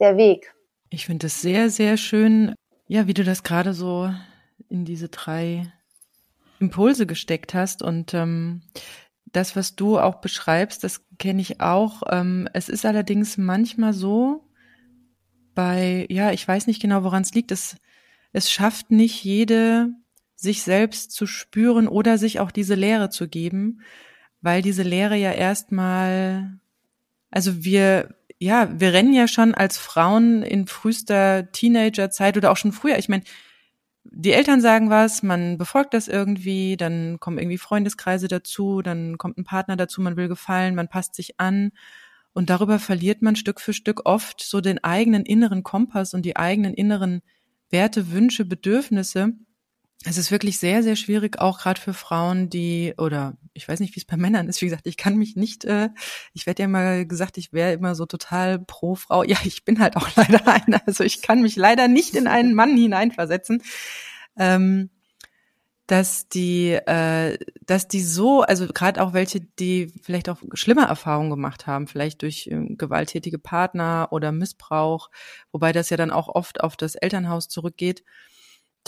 der Weg. Ich finde es sehr, sehr schön, ja, wie du das gerade so in diese drei Impulse gesteckt hast. Und ähm, das, was du auch beschreibst, das kenne ich auch. Ähm, es ist allerdings manchmal so, bei, ja, ich weiß nicht genau, woran es liegt. Es, es schafft nicht jede, sich selbst zu spüren oder sich auch diese Lehre zu geben, weil diese Lehre ja erstmal, also wir, ja, wir rennen ja schon als Frauen in frühester Teenagerzeit oder auch schon früher. Ich meine, die Eltern sagen was, man befolgt das irgendwie, dann kommen irgendwie Freundeskreise dazu, dann kommt ein Partner dazu, man will gefallen, man passt sich an. Und darüber verliert man Stück für Stück oft so den eigenen inneren Kompass und die eigenen inneren Werte, Wünsche, Bedürfnisse es ist wirklich sehr, sehr schwierig, auch gerade für Frauen, die, oder ich weiß nicht, wie es bei Männern ist. Wie gesagt, ich kann mich nicht, äh, ich werde ja mal gesagt, ich wäre immer so total pro Frau. Ja, ich bin halt auch leider eine. Also ich kann mich leider nicht in einen Mann hineinversetzen. Ähm, dass die, äh, dass die so, also gerade auch welche, die vielleicht auch schlimme Erfahrungen gemacht haben, vielleicht durch äh, gewalttätige Partner oder Missbrauch, wobei das ja dann auch oft auf das Elternhaus zurückgeht,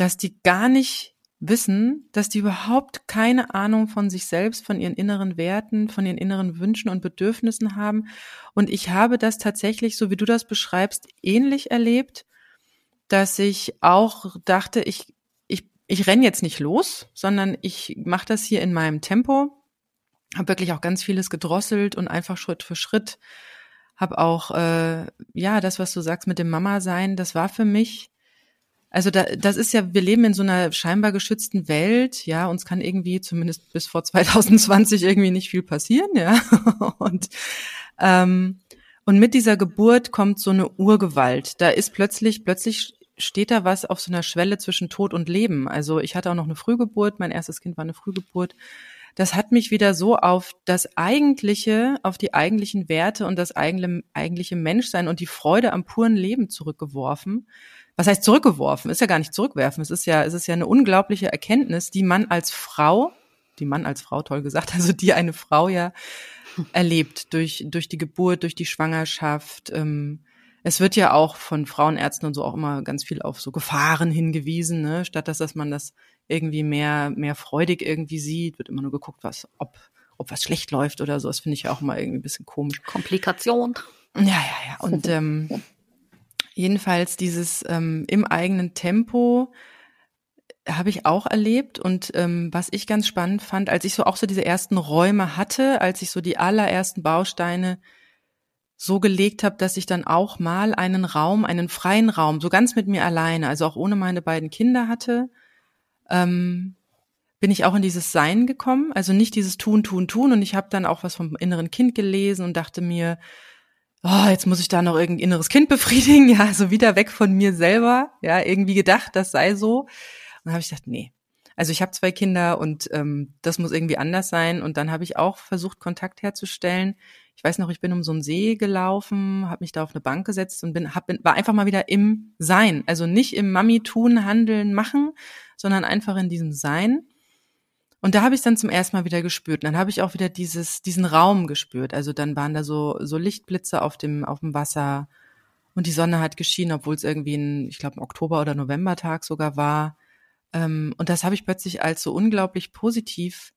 dass die gar nicht wissen, dass die überhaupt keine Ahnung von sich selbst, von ihren inneren Werten, von ihren inneren Wünschen und Bedürfnissen haben. Und ich habe das tatsächlich, so wie du das beschreibst, ähnlich erlebt, dass ich auch dachte, ich, ich, ich renne jetzt nicht los, sondern ich mache das hier in meinem Tempo, habe wirklich auch ganz vieles gedrosselt und einfach Schritt für Schritt, habe auch, äh, ja, das, was du sagst mit dem Mama sein, das war für mich also da, das ist ja, wir leben in so einer scheinbar geschützten Welt, ja, uns kann irgendwie zumindest bis vor 2020 irgendwie nicht viel passieren, ja. Und ähm, und mit dieser Geburt kommt so eine Urgewalt. Da ist plötzlich, plötzlich steht da was auf so einer Schwelle zwischen Tod und Leben. Also ich hatte auch noch eine Frühgeburt, mein erstes Kind war eine Frühgeburt. Das hat mich wieder so auf das eigentliche, auf die eigentlichen Werte und das eigentliche, eigentliche Menschsein und die Freude am puren Leben zurückgeworfen was heißt zurückgeworfen? Ist ja gar nicht zurückwerfen. Es ist ja, es ist ja eine unglaubliche Erkenntnis, die man als Frau, die Mann als Frau toll gesagt, also die eine Frau ja erlebt durch, durch die Geburt, durch die Schwangerschaft. Ähm, es wird ja auch von Frauenärzten und so auch immer ganz viel auf so Gefahren hingewiesen, ne? statt dass, dass man das irgendwie mehr, mehr freudig irgendwie sieht, wird immer nur geguckt, was, ob, ob was schlecht läuft oder so. Das finde ich ja auch mal irgendwie ein bisschen komisch. Komplikation. Ja, ja, ja. Und ähm, Jedenfalls dieses ähm, im eigenen Tempo habe ich auch erlebt und ähm, was ich ganz spannend fand, als ich so auch so diese ersten Räume hatte, als ich so die allerersten Bausteine so gelegt habe, dass ich dann auch mal einen Raum, einen freien Raum, so ganz mit mir alleine, also auch ohne meine beiden Kinder hatte, ähm, bin ich auch in dieses Sein gekommen, also nicht dieses Tun, Tun, Tun. Und ich habe dann auch was vom inneren Kind gelesen und dachte mir, oh, jetzt muss ich da noch irgendein inneres Kind befriedigen, ja, so wieder weg von mir selber, ja, irgendwie gedacht, das sei so. Und dann habe ich gedacht, nee. Also ich habe zwei Kinder und ähm, das muss irgendwie anders sein. Und dann habe ich auch versucht, Kontakt herzustellen. Ich weiß noch, ich bin um so einen See gelaufen, habe mich da auf eine Bank gesetzt und bin, hab, bin, war einfach mal wieder im Sein. Also nicht im Mami tun, handeln, machen, sondern einfach in diesem Sein. Und da habe ich dann zum ersten Mal wieder gespürt. Und dann habe ich auch wieder dieses, diesen Raum gespürt. Also dann waren da so, so Lichtblitze auf dem, auf dem Wasser und die Sonne hat geschienen, obwohl es irgendwie ein, ich glaube, ein Oktober- oder Novembertag sogar war. Ähm, und das habe ich plötzlich als so unglaublich positiv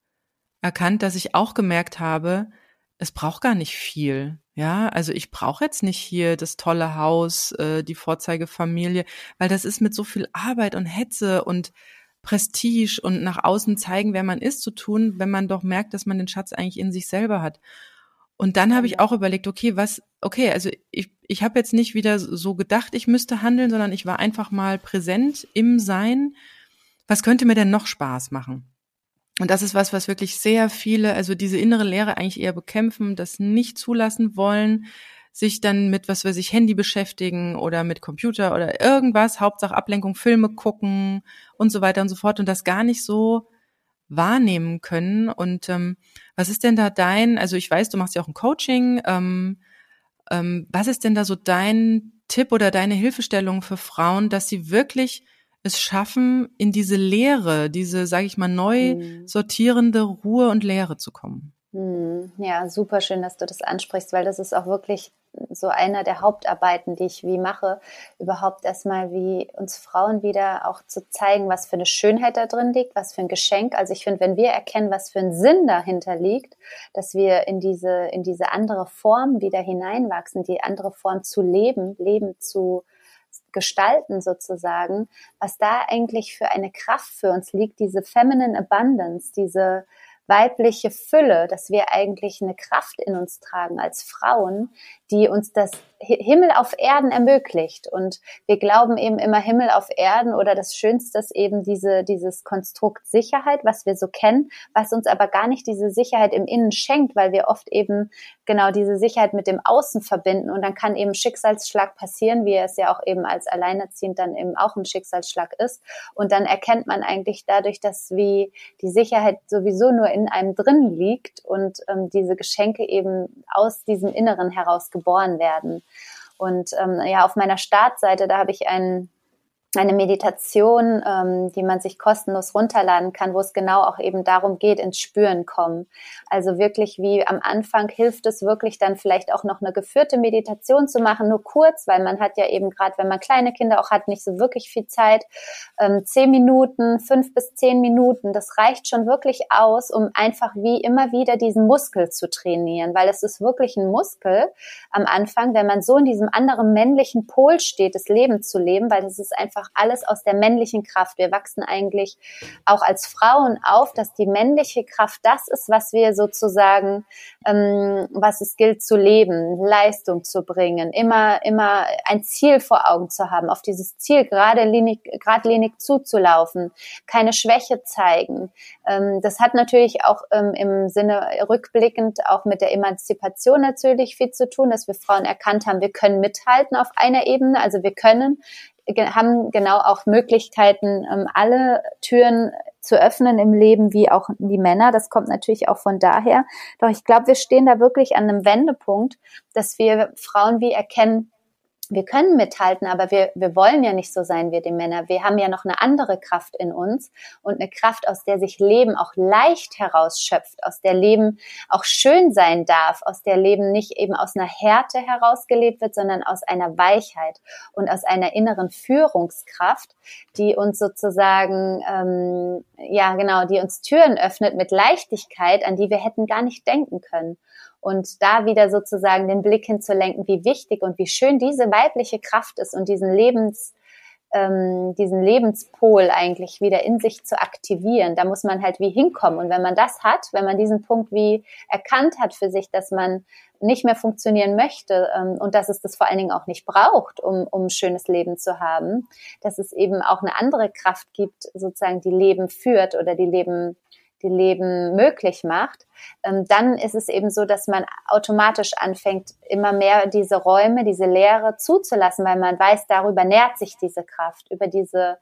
erkannt, dass ich auch gemerkt habe, es braucht gar nicht viel. Ja, also ich brauche jetzt nicht hier das tolle Haus, äh, die Vorzeigefamilie, weil das ist mit so viel Arbeit und Hetze und Prestige und nach außen zeigen, wer man ist, zu tun, wenn man doch merkt, dass man den Schatz eigentlich in sich selber hat. Und dann habe ich auch überlegt, okay, was, okay, also ich, ich habe jetzt nicht wieder so gedacht, ich müsste handeln, sondern ich war einfach mal präsent im Sein. Was könnte mir denn noch Spaß machen? Und das ist was, was wirklich sehr viele, also diese innere Lehre eigentlich eher bekämpfen, das nicht zulassen wollen, sich dann mit, was weiß ich, Handy beschäftigen oder mit Computer oder irgendwas, Hauptsache Ablenkung, Filme gucken und so weiter und so fort und das gar nicht so wahrnehmen können. Und ähm, was ist denn da dein, also ich weiß, du machst ja auch ein Coaching, ähm, ähm, was ist denn da so dein Tipp oder deine Hilfestellung für Frauen, dass sie wirklich es schaffen, in diese Leere, diese, sage ich mal, neu mhm. sortierende Ruhe und Leere zu kommen? Hm, ja, super schön, dass du das ansprichst, weil das ist auch wirklich so einer der Hauptarbeiten, die ich wie mache, überhaupt erstmal wie uns Frauen wieder auch zu zeigen, was für eine Schönheit da drin liegt, was für ein Geschenk. Also ich finde, wenn wir erkennen, was für ein Sinn dahinter liegt, dass wir in diese, in diese andere Form wieder hineinwachsen, die andere Form zu leben, Leben zu gestalten sozusagen, was da eigentlich für eine Kraft für uns liegt, diese Feminine Abundance, diese, weibliche Fülle, dass wir eigentlich eine Kraft in uns tragen als Frauen, die uns das Himmel auf Erden ermöglicht. Und wir glauben eben immer Himmel auf Erden oder das Schönste ist eben diese, dieses Konstrukt Sicherheit, was wir so kennen, was uns aber gar nicht diese Sicherheit im Innen schenkt, weil wir oft eben genau diese Sicherheit mit dem Außen verbinden. Und dann kann eben Schicksalsschlag passieren, wie es ja auch eben als Alleinerziehend dann eben auch ein Schicksalsschlag ist. Und dann erkennt man eigentlich dadurch, dass wie die Sicherheit sowieso nur in einem drin liegt und ähm, diese Geschenke eben aus diesem Inneren heraus geboren werden. Und ähm, ja, auf meiner Startseite, da habe ich einen eine Meditation, ähm, die man sich kostenlos runterladen kann, wo es genau auch eben darum geht, ins Spüren kommen. Also wirklich wie am Anfang hilft es wirklich dann vielleicht auch noch eine geführte Meditation zu machen, nur kurz, weil man hat ja eben gerade, wenn man kleine Kinder auch hat, nicht so wirklich viel Zeit. Ähm, zehn Minuten, fünf bis zehn Minuten, das reicht schon wirklich aus, um einfach wie immer wieder diesen Muskel zu trainieren, weil es ist wirklich ein Muskel am Anfang, wenn man so in diesem anderen männlichen Pol steht, das Leben zu leben, weil das ist einfach einfach alles aus der männlichen Kraft. Wir wachsen eigentlich auch als Frauen auf, dass die männliche Kraft das ist, was wir sozusagen, ähm, was es gilt zu leben, Leistung zu bringen, immer, immer ein Ziel vor Augen zu haben, auf dieses Ziel geradlinig, geradlinig zuzulaufen, keine Schwäche zeigen. Ähm, das hat natürlich auch ähm, im Sinne rückblickend auch mit der Emanzipation natürlich viel zu tun, dass wir Frauen erkannt haben, wir können mithalten auf einer Ebene, also wir können haben genau auch Möglichkeiten, ähm, alle Türen zu öffnen im Leben, wie auch die Männer. Das kommt natürlich auch von daher. Doch ich glaube, wir stehen da wirklich an einem Wendepunkt, dass wir Frauen wie erkennen, wir können mithalten, aber wir, wir wollen ja nicht so sein wie die Männer. Wir haben ja noch eine andere Kraft in uns und eine Kraft, aus der sich Leben auch leicht herausschöpft, aus der Leben auch schön sein darf, aus der Leben nicht eben aus einer Härte herausgelebt wird, sondern aus einer Weichheit und aus einer inneren Führungskraft, die uns sozusagen, ähm, ja genau, die uns Türen öffnet mit Leichtigkeit, an die wir hätten gar nicht denken können und da wieder sozusagen den Blick hinzulenken, wie wichtig und wie schön diese weibliche Kraft ist und diesen Lebens, ähm, diesen Lebenspol eigentlich wieder in sich zu aktivieren. Da muss man halt wie hinkommen. Und wenn man das hat, wenn man diesen Punkt wie erkannt hat für sich, dass man nicht mehr funktionieren möchte ähm, und dass es das vor allen Dingen auch nicht braucht, um, um ein schönes Leben zu haben, dass es eben auch eine andere Kraft gibt, sozusagen, die Leben führt oder die Leben die Leben möglich macht, ähm, dann ist es eben so, dass man automatisch anfängt, immer mehr diese Räume, diese Leere zuzulassen, weil man weiß, darüber nährt sich diese Kraft, über diese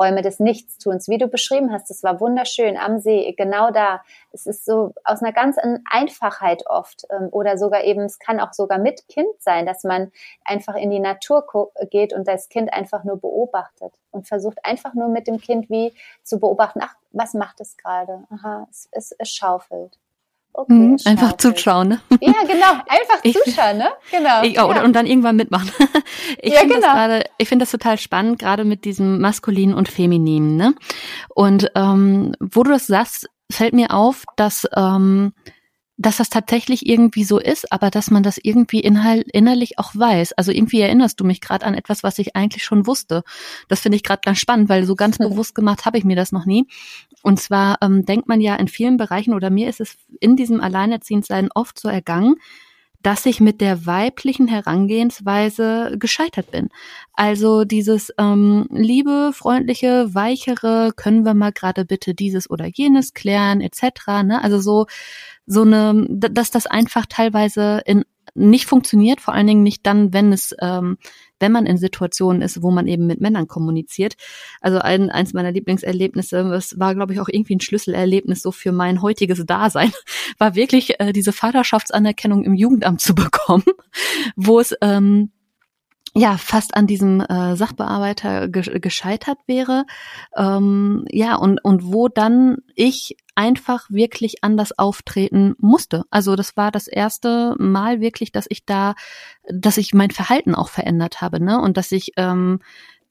Räume des Nichtstuns, wie du beschrieben hast. Das war wunderschön am See, genau da. Es ist so aus einer ganz Einfachheit oft ähm, oder sogar eben, es kann auch sogar mit Kind sein, dass man einfach in die Natur geht und das Kind einfach nur beobachtet und versucht einfach nur mit dem Kind wie zu beobachten, ach, was macht es gerade? Aha, es, es, es schaufelt. Okay, mhm, einfach zuschauen, ne? Ja, genau, einfach ich, zuschauen, ne? Genau. Ich, oh, ja. Und dann irgendwann mitmachen. Ich ja, finde genau. das gerade, ich finde das total spannend, gerade mit diesem maskulinen und femininen, ne? Und ähm, wo du das sagst, fällt mir auf, dass ähm, dass das tatsächlich irgendwie so ist, aber dass man das irgendwie inhalt, innerlich auch weiß. Also irgendwie erinnerst du mich gerade an etwas, was ich eigentlich schon wusste. Das finde ich gerade ganz spannend, weil so ganz bewusst gemacht habe ich mir das noch nie. Und zwar ähm, denkt man ja in vielen Bereichen oder mir ist es in diesem Alleinerziehendsein oft so ergangen, dass ich mit der weiblichen Herangehensweise gescheitert bin. Also dieses ähm, liebe, freundliche, weichere, können wir mal gerade bitte dieses oder jenes klären, etc. Ne? Also so so eine, dass das einfach teilweise in nicht funktioniert, vor allen Dingen nicht dann, wenn es, ähm, wenn man in Situationen ist, wo man eben mit Männern kommuniziert. Also ein, eins meiner Lieblingserlebnisse, das war, glaube ich, auch irgendwie ein Schlüsselerlebnis so für mein heutiges Dasein, war wirklich äh, diese Vaterschaftsanerkennung im Jugendamt zu bekommen, wo es ähm, ja fast an diesem äh, Sachbearbeiter ge gescheitert wäre. Ähm, ja und und wo dann ich einfach wirklich anders auftreten musste. Also das war das erste Mal wirklich dass ich da dass ich mein Verhalten auch verändert habe ne? Und dass ich ähm,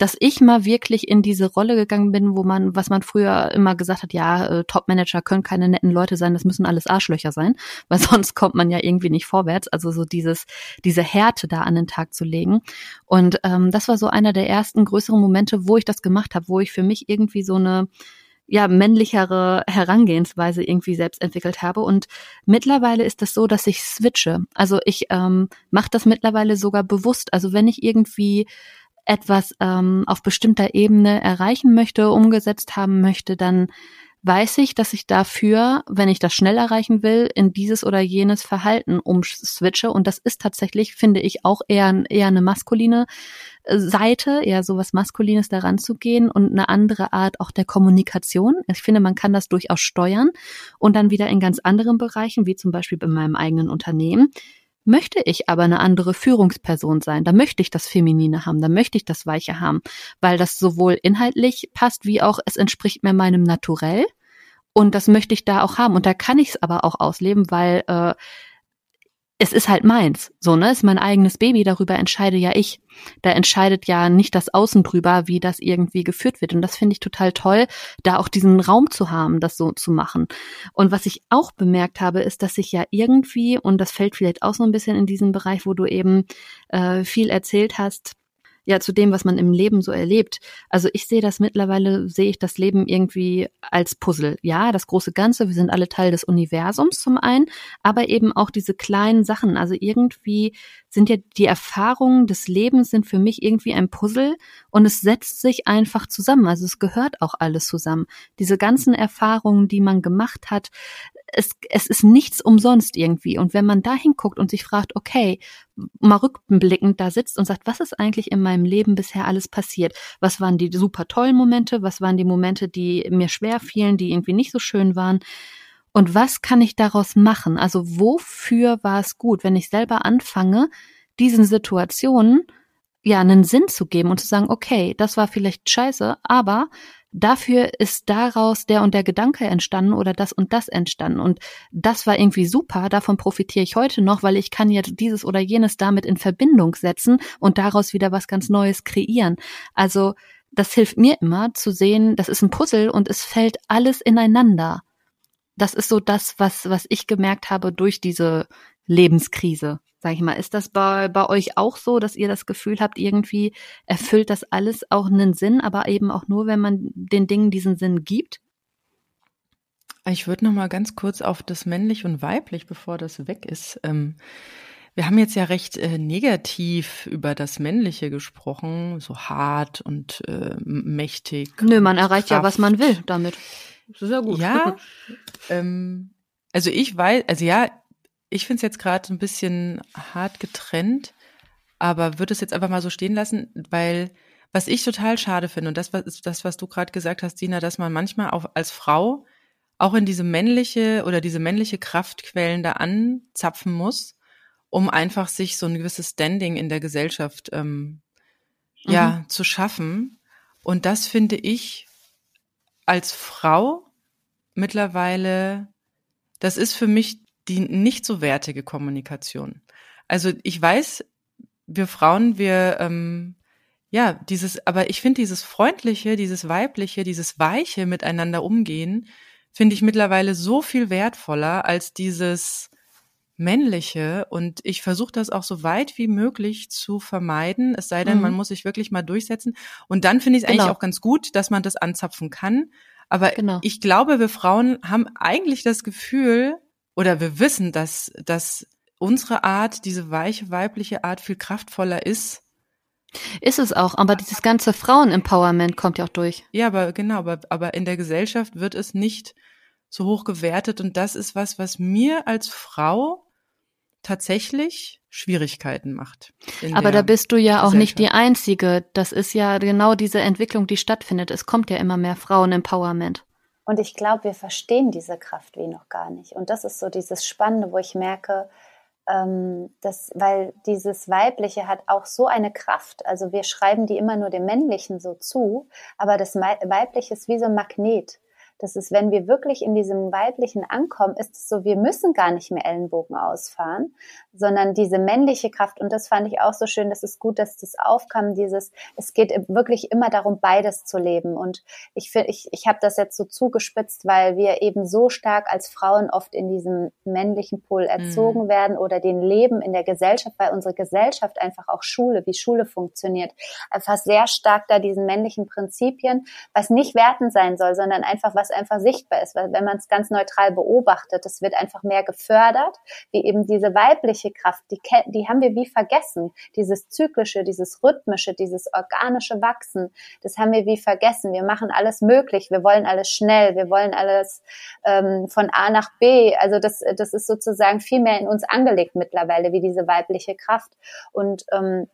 dass ich mal wirklich in diese Rolle gegangen bin, wo man, was man früher immer gesagt hat, ja, äh, Top-Manager können keine netten Leute sein, das müssen alles Arschlöcher sein, weil sonst kommt man ja irgendwie nicht vorwärts. Also so dieses, diese Härte da an den Tag zu legen. Und ähm, das war so einer der ersten größeren Momente, wo ich das gemacht habe, wo ich für mich irgendwie so eine ja, männlichere Herangehensweise irgendwie selbst entwickelt habe. Und mittlerweile ist das so, dass ich switche. Also ich ähm, mache das mittlerweile sogar bewusst. Also wenn ich irgendwie etwas ähm, auf bestimmter Ebene erreichen möchte, umgesetzt haben möchte, dann weiß ich, dass ich dafür, wenn ich das schnell erreichen will, in dieses oder jenes Verhalten umswitche. Und das ist tatsächlich, finde ich, auch eher, eher eine maskuline äh, Seite, eher sowas Maskulines daran zu gehen und eine andere Art auch der Kommunikation. Ich finde, man kann das durchaus steuern und dann wieder in ganz anderen Bereichen, wie zum Beispiel bei meinem eigenen Unternehmen, Möchte ich aber eine andere Führungsperson sein, da möchte ich das Feminine haben, da möchte ich das Weiche haben, weil das sowohl inhaltlich passt, wie auch es entspricht mir meinem Naturell. Und das möchte ich da auch haben. Und da kann ich es aber auch ausleben, weil äh, es ist halt meins, so, ne, ist mein eigenes Baby, darüber entscheide ja ich. Da entscheidet ja nicht das Außen drüber, wie das irgendwie geführt wird. Und das finde ich total toll, da auch diesen Raum zu haben, das so zu machen. Und was ich auch bemerkt habe, ist, dass ich ja irgendwie, und das fällt vielleicht auch so ein bisschen in diesen Bereich, wo du eben äh, viel erzählt hast, ja zu dem, was man im Leben so erlebt. Also ich sehe das mittlerweile, sehe ich das Leben irgendwie als Puzzle. Ja, das große Ganze, wir sind alle Teil des Universums zum einen, aber eben auch diese kleinen Sachen. Also irgendwie sind ja die Erfahrungen des Lebens sind für mich irgendwie ein Puzzle und es setzt sich einfach zusammen. Also es gehört auch alles zusammen. Diese ganzen Erfahrungen, die man gemacht hat, es, es ist nichts umsonst irgendwie. Und wenn man da hinguckt und sich fragt, okay, mal rückblickend da sitzt und sagt, was ist eigentlich in meinem Leben bisher alles passiert? Was waren die super tollen Momente? Was waren die Momente, die mir schwer fielen, die irgendwie nicht so schön waren? Und was kann ich daraus machen? Also wofür war es gut, wenn ich selber anfange, diesen Situationen ja einen Sinn zu geben und zu sagen, okay, das war vielleicht scheiße, aber dafür ist daraus der und der Gedanke entstanden oder das und das entstanden. Und das war irgendwie super. Davon profitiere ich heute noch, weil ich kann jetzt dieses oder jenes damit in Verbindung setzen und daraus wieder was ganz Neues kreieren. Also das hilft mir immer zu sehen, das ist ein Puzzle und es fällt alles ineinander. Das ist so das, was, was ich gemerkt habe durch diese Lebenskrise sag ich mal. Ist das bei, bei euch auch so, dass ihr das Gefühl habt, irgendwie erfüllt das alles auch einen Sinn, aber eben auch nur, wenn man den Dingen diesen Sinn gibt? Ich würde noch mal ganz kurz auf das männlich und weiblich, bevor das weg ist. Ähm, wir haben jetzt ja recht äh, negativ über das Männliche gesprochen, so hart und äh, mächtig. Nö, man erreicht Kraft. ja, was man will damit. Das ist ja gut. Ja, ähm, also ich weiß, also ja, ich finde es jetzt gerade ein bisschen hart getrennt, aber würde es jetzt einfach mal so stehen lassen, weil was ich total schade finde, und das was, das, was du gerade gesagt hast, Dina, dass man manchmal auch als Frau auch in diese männliche oder diese männliche Kraftquellen da anzapfen muss, um einfach sich so ein gewisses Standing in der Gesellschaft ähm, mhm. ja zu schaffen. Und das finde ich als Frau mittlerweile, das ist für mich die nicht so wertige Kommunikation. Also ich weiß, wir Frauen, wir ähm, ja dieses, aber ich finde dieses freundliche, dieses weibliche, dieses weiche miteinander umgehen, finde ich mittlerweile so viel wertvoller als dieses männliche und ich versuche das auch so weit wie möglich zu vermeiden, es sei denn, mhm. man muss sich wirklich mal durchsetzen und dann finde ich es genau. eigentlich auch ganz gut, dass man das anzapfen kann, aber genau. ich glaube, wir Frauen haben eigentlich das Gefühl, oder wir wissen, dass, dass unsere Art, diese weiche weibliche Art viel kraftvoller ist. Ist es auch, aber dieses ganze Frauen-Empowerment kommt ja auch durch. Ja, aber genau, aber, aber in der Gesellschaft wird es nicht so hoch gewertet und das ist was, was mir als Frau tatsächlich Schwierigkeiten macht. Aber da bist du ja auch nicht die Einzige. Das ist ja genau diese Entwicklung, die stattfindet. Es kommt ja immer mehr Frauen-Empowerment. Und ich glaube, wir verstehen diese Kraft wie noch gar nicht. Und das ist so dieses Spannende, wo ich merke, ähm, das, weil dieses Weibliche hat auch so eine Kraft. Also wir schreiben die immer nur dem Männlichen so zu, aber das Weibliche ist wie so ein Magnet. Das ist, wenn wir wirklich in diesem Weiblichen ankommen, ist es so, wir müssen gar nicht mehr Ellenbogen ausfahren, sondern diese männliche Kraft. Und das fand ich auch so schön. Das ist gut, dass das aufkam. Dieses, es geht wirklich immer darum, beides zu leben. Und ich finde, ich, ich habe das jetzt so zugespitzt, weil wir eben so stark als Frauen oft in diesem männlichen Pol erzogen mhm. werden oder den Leben in der Gesellschaft, weil unsere Gesellschaft einfach auch Schule, wie Schule funktioniert, einfach sehr stark da diesen männlichen Prinzipien, was nicht werten sein soll, sondern einfach was einfach sichtbar ist. Weil wenn man es ganz neutral beobachtet, es wird einfach mehr gefördert, wie eben diese weibliche Kraft, die, die haben wir wie vergessen. Dieses zyklische, dieses rhythmische, dieses organische Wachsen, das haben wir wie vergessen. Wir machen alles möglich, wir wollen alles schnell, wir wollen alles ähm, von A nach B. Also das, das ist sozusagen viel mehr in uns angelegt mittlerweile, wie diese weibliche Kraft. Und ähm,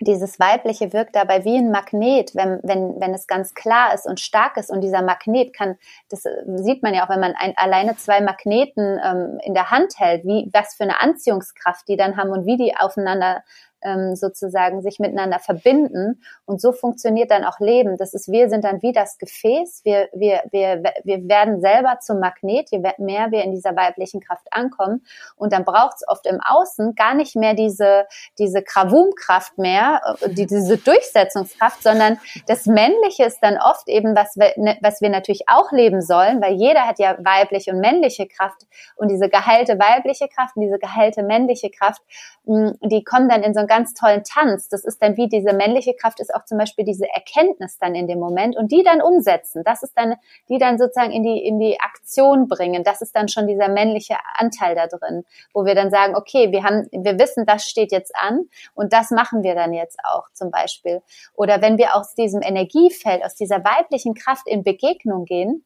dieses Weibliche wirkt dabei wie ein Magnet, wenn, wenn, wenn es ganz klar ist und stark ist. Und dieser Magnet kann, das sieht man ja auch, wenn man ein, alleine zwei Magneten ähm, in der Hand hält, wie was für eine Anziehungskraft die dann haben und wie die aufeinander ähm, sozusagen sich miteinander verbinden. Und so funktioniert dann auch Leben. Das ist, wir sind dann wie das Gefäß. Wir, wir, wir, wir werden selber zum Magnet, je mehr wir in dieser weiblichen Kraft ankommen. Und dann braucht es oft im Außen gar nicht mehr diese, diese Krawumkraft mehr, äh, die, diese Durchsetzungskraft, sondern das Männliche ist dann oft eben, was wir, ne, was wir natürlich auch leben sollen, weil jeder hat ja weibliche und männliche Kraft und diese geheilte weibliche Kraft und diese geheilte männliche Kraft, die kommen dann in so ein ganz tollen Tanz. Das ist dann wie diese männliche Kraft ist auch zum Beispiel diese Erkenntnis dann in dem Moment und die dann umsetzen. Das ist dann, die dann sozusagen in die, in die Aktion bringen. Das ist dann schon dieser männliche Anteil da drin, wo wir dann sagen, okay, wir haben, wir wissen, das steht jetzt an und das machen wir dann jetzt auch zum Beispiel. Oder wenn wir aus diesem Energiefeld, aus dieser weiblichen Kraft in Begegnung gehen,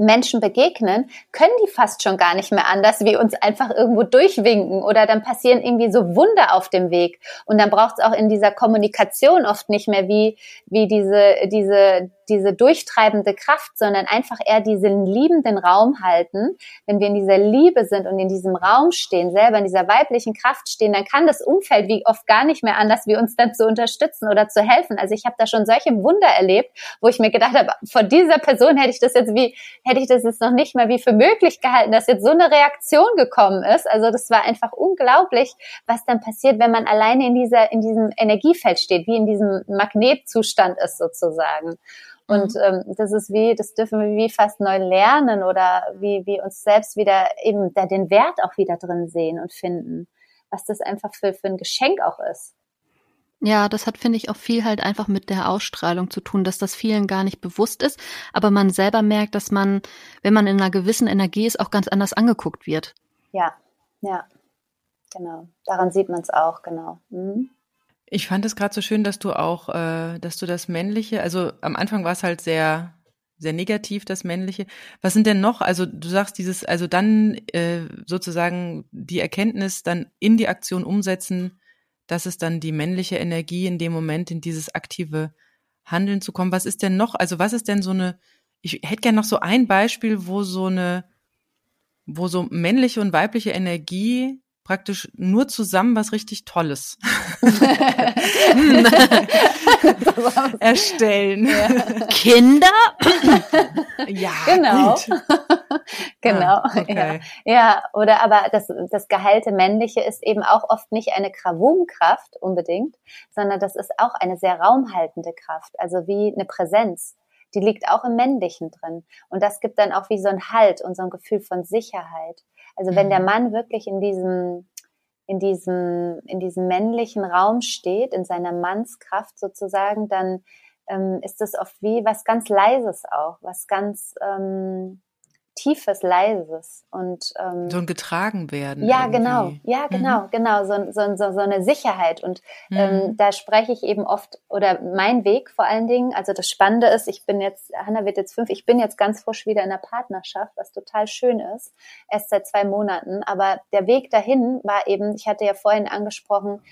Menschen begegnen, können die fast schon gar nicht mehr anders, wie uns einfach irgendwo durchwinken oder dann passieren irgendwie so Wunder auf dem Weg. Und dann braucht es auch in dieser Kommunikation oft nicht mehr wie, wie diese, diese, diese durchtreibende Kraft, sondern einfach eher diesen liebenden Raum halten. Wenn wir in dieser Liebe sind und in diesem Raum stehen, selber in dieser weiblichen Kraft stehen, dann kann das Umfeld wie oft gar nicht mehr anders, wie uns dann zu unterstützen oder zu helfen. Also ich habe da schon solche Wunder erlebt, wo ich mir gedacht habe, von dieser Person hätte ich das jetzt wie, hätte ich das jetzt noch nicht mal wie für möglich gehalten, dass jetzt so eine Reaktion gekommen ist. Also das war einfach unglaublich, was dann passiert, wenn man alleine in dieser, in diesem Energiefeld steht, wie in diesem Magnetzustand ist sozusagen. Und ähm, das ist wie, das dürfen wir wie fast neu lernen oder wie, wie uns selbst wieder eben da den Wert auch wieder drin sehen und finden, was das einfach für, für ein Geschenk auch ist. Ja, das hat, finde ich, auch viel halt einfach mit der Ausstrahlung zu tun, dass das vielen gar nicht bewusst ist, aber man selber merkt, dass man, wenn man in einer gewissen Energie ist, auch ganz anders angeguckt wird. Ja, ja, genau. Daran sieht man es auch, genau. Mhm. Ich fand es gerade so schön, dass du auch, äh, dass du das Männliche, also am Anfang war es halt sehr, sehr negativ, das Männliche. Was sind denn noch, also du sagst dieses, also dann äh, sozusagen die Erkenntnis dann in die Aktion umsetzen, dass es dann die männliche Energie in dem Moment in dieses aktive Handeln zu kommen. Was ist denn noch, also was ist denn so eine, ich hätte gerne noch so ein Beispiel, wo so eine, wo so männliche und weibliche Energie praktisch nur zusammen was richtig Tolles erstellen. Ja. Kinder? ja, genau. genau. Ah, okay. ja. ja, oder aber das, das geheilte Männliche ist eben auch oft nicht eine Krawumkraft unbedingt, sondern das ist auch eine sehr raumhaltende Kraft, also wie eine Präsenz die liegt auch im Männlichen drin. Und das gibt dann auch wie so ein Halt und so ein Gefühl von Sicherheit. Also wenn der mhm. Mann wirklich in diesem, in diesem, in diesem männlichen Raum steht, in seiner Mannskraft sozusagen, dann ähm, ist es oft wie was ganz Leises auch, was ganz ähm, tiefes, leises und ähm, so ein getragen werden. Ja, irgendwie. genau, ja, genau, mhm. genau, so, so, so, so eine Sicherheit und mhm. ähm, da spreche ich eben oft oder mein Weg vor allen Dingen. Also das Spannende ist, ich bin jetzt, Hanna wird jetzt fünf, ich bin jetzt ganz frisch wieder in der Partnerschaft, was total schön ist, erst seit zwei Monaten. Aber der Weg dahin war eben, ich hatte ja vorhin angesprochen,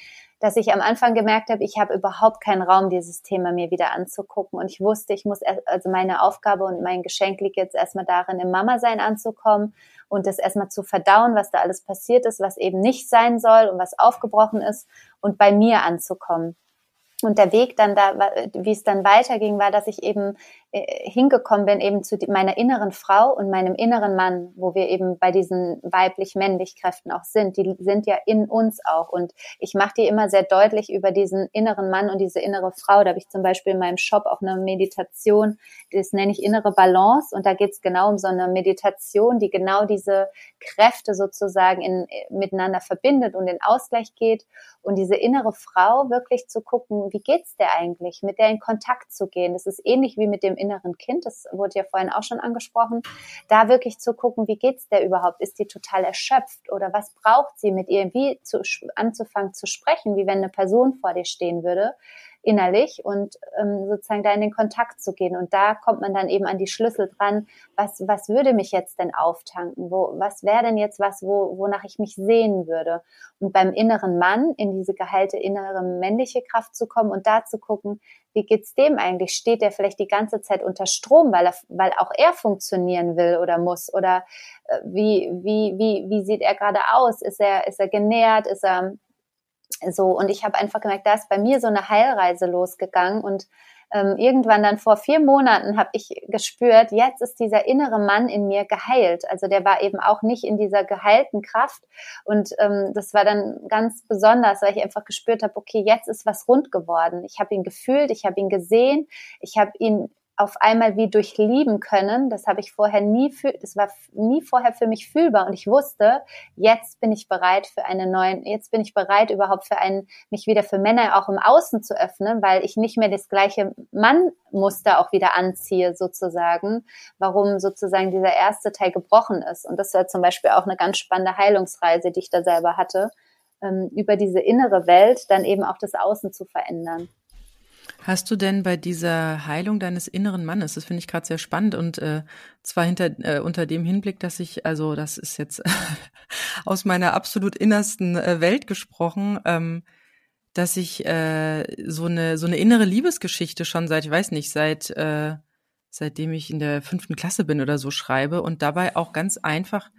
dass ich am Anfang gemerkt habe, ich habe überhaupt keinen Raum, dieses Thema mir wieder anzugucken. Und ich wusste, ich muss, also meine Aufgabe und mein Geschenk liegt jetzt erstmal darin, im Mama-Sein anzukommen und das erstmal zu verdauen, was da alles passiert ist, was eben nicht sein soll und was aufgebrochen ist und bei mir anzukommen. Und der Weg dann da, wie es dann weiterging, war, dass ich eben hingekommen bin eben zu meiner inneren Frau und meinem inneren Mann, wo wir eben bei diesen weiblich-männlich Kräften auch sind. Die sind ja in uns auch. Und ich mache die immer sehr deutlich über diesen inneren Mann und diese innere Frau. Da habe ich zum Beispiel in meinem Shop auch eine Meditation, das nenne ich innere Balance. Und da geht es genau um so eine Meditation, die genau diese Kräfte sozusagen in, miteinander verbindet und in Ausgleich geht. Und diese innere Frau wirklich zu gucken, wie geht's der eigentlich, mit der in Kontakt zu gehen. Das ist ähnlich wie mit dem inneren Kind, das wurde ja vorhin auch schon angesprochen, da wirklich zu gucken, wie geht's der überhaupt? Ist die total erschöpft oder was braucht sie mit ihr? Wie zu, anzufangen zu sprechen, wie wenn eine Person vor dir stehen würde innerlich und ähm, sozusagen da in den Kontakt zu gehen. Und da kommt man dann eben an die Schlüssel dran, was, was würde mich jetzt denn auftanken? Wo, was wäre denn jetzt was, wo, wonach ich mich sehen würde? Und beim inneren Mann in diese geheilte innere männliche Kraft zu kommen und da zu gucken, wie geht's dem eigentlich? Steht der vielleicht die ganze Zeit unter Strom, weil er, weil auch er funktionieren will oder muss? Oder äh, wie, wie, wie, wie sieht er gerade aus? Ist er, ist er genährt? Ist er so, und ich habe einfach gemerkt, da ist bei mir so eine Heilreise losgegangen und ähm, irgendwann dann vor vier Monaten habe ich gespürt, jetzt ist dieser innere Mann in mir geheilt. Also der war eben auch nicht in dieser geheilten Kraft. Und ähm, das war dann ganz besonders, weil ich einfach gespürt habe, okay, jetzt ist was rund geworden. Ich habe ihn gefühlt, ich habe ihn gesehen, ich habe ihn auf einmal wie durchlieben können. Das habe ich vorher nie, das war nie vorher für mich fühlbar. Und ich wusste, jetzt bin ich bereit für einen neuen, jetzt bin ich bereit überhaupt für einen, mich wieder für Männer auch im Außen zu öffnen, weil ich nicht mehr das gleiche Mannmuster auch wieder anziehe, sozusagen, warum sozusagen dieser erste Teil gebrochen ist. Und das war zum Beispiel auch eine ganz spannende Heilungsreise, die ich da selber hatte, ähm, über diese innere Welt dann eben auch das Außen zu verändern. Hast du denn bei dieser Heilung deines inneren Mannes, das finde ich gerade sehr spannend und äh, zwar hinter äh, unter dem Hinblick, dass ich, also das ist jetzt aus meiner absolut innersten äh, Welt gesprochen, ähm, dass ich äh, so eine so eine innere Liebesgeschichte schon seit, ich weiß nicht, seit äh, seitdem ich in der fünften Klasse bin oder so schreibe und dabei auch ganz einfach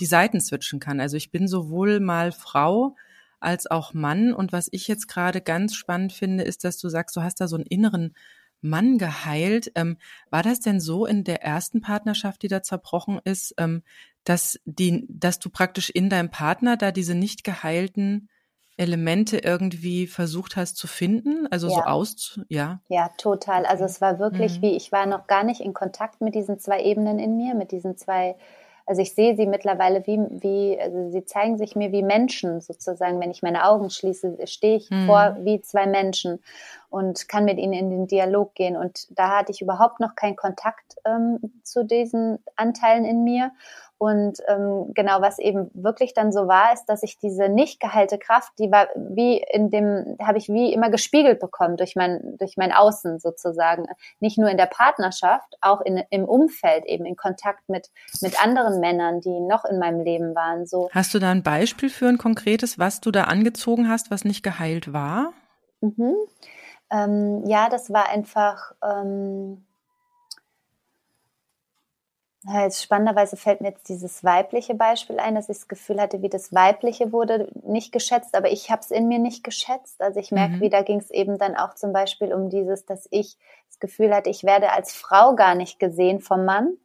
die Seiten switchen kann. Also ich bin sowohl mal Frau als auch Mann. Und was ich jetzt gerade ganz spannend finde, ist, dass du sagst, du hast da so einen inneren Mann geheilt. Ähm, war das denn so in der ersten Partnerschaft, die da zerbrochen ist, ähm, dass die, dass du praktisch in deinem Partner da diese nicht geheilten Elemente irgendwie versucht hast zu finden, also ja. so aus, ja. Ja, total. Also es war wirklich mhm. wie, ich war noch gar nicht in Kontakt mit diesen zwei Ebenen in mir, mit diesen zwei also ich sehe sie mittlerweile wie, wie, also sie zeigen sich mir wie Menschen sozusagen. Wenn ich meine Augen schließe, stehe ich hm. vor wie zwei Menschen und kann mit ihnen in den Dialog gehen. Und da hatte ich überhaupt noch keinen Kontakt ähm, zu diesen Anteilen in mir. Und ähm, genau, was eben wirklich dann so war, ist, dass ich diese nicht geheilte Kraft, die war wie in dem, habe ich wie immer gespiegelt bekommen durch mein, durch mein Außen sozusagen. Nicht nur in der Partnerschaft, auch in, im Umfeld eben, in Kontakt mit, mit anderen Männern, die noch in meinem Leben waren. So. Hast du da ein Beispiel für ein konkretes, was du da angezogen hast, was nicht geheilt war? Mhm. Ähm, ja, das war einfach. Ähm, ja, jetzt spannenderweise fällt mir jetzt dieses weibliche Beispiel ein, dass ich das Gefühl hatte, wie das Weibliche wurde nicht geschätzt, aber ich habe es in mir nicht geschätzt. Also ich merke, mhm. wie da ging es eben dann auch zum Beispiel um dieses, dass ich das Gefühl hatte, ich werde als Frau gar nicht gesehen vom Mann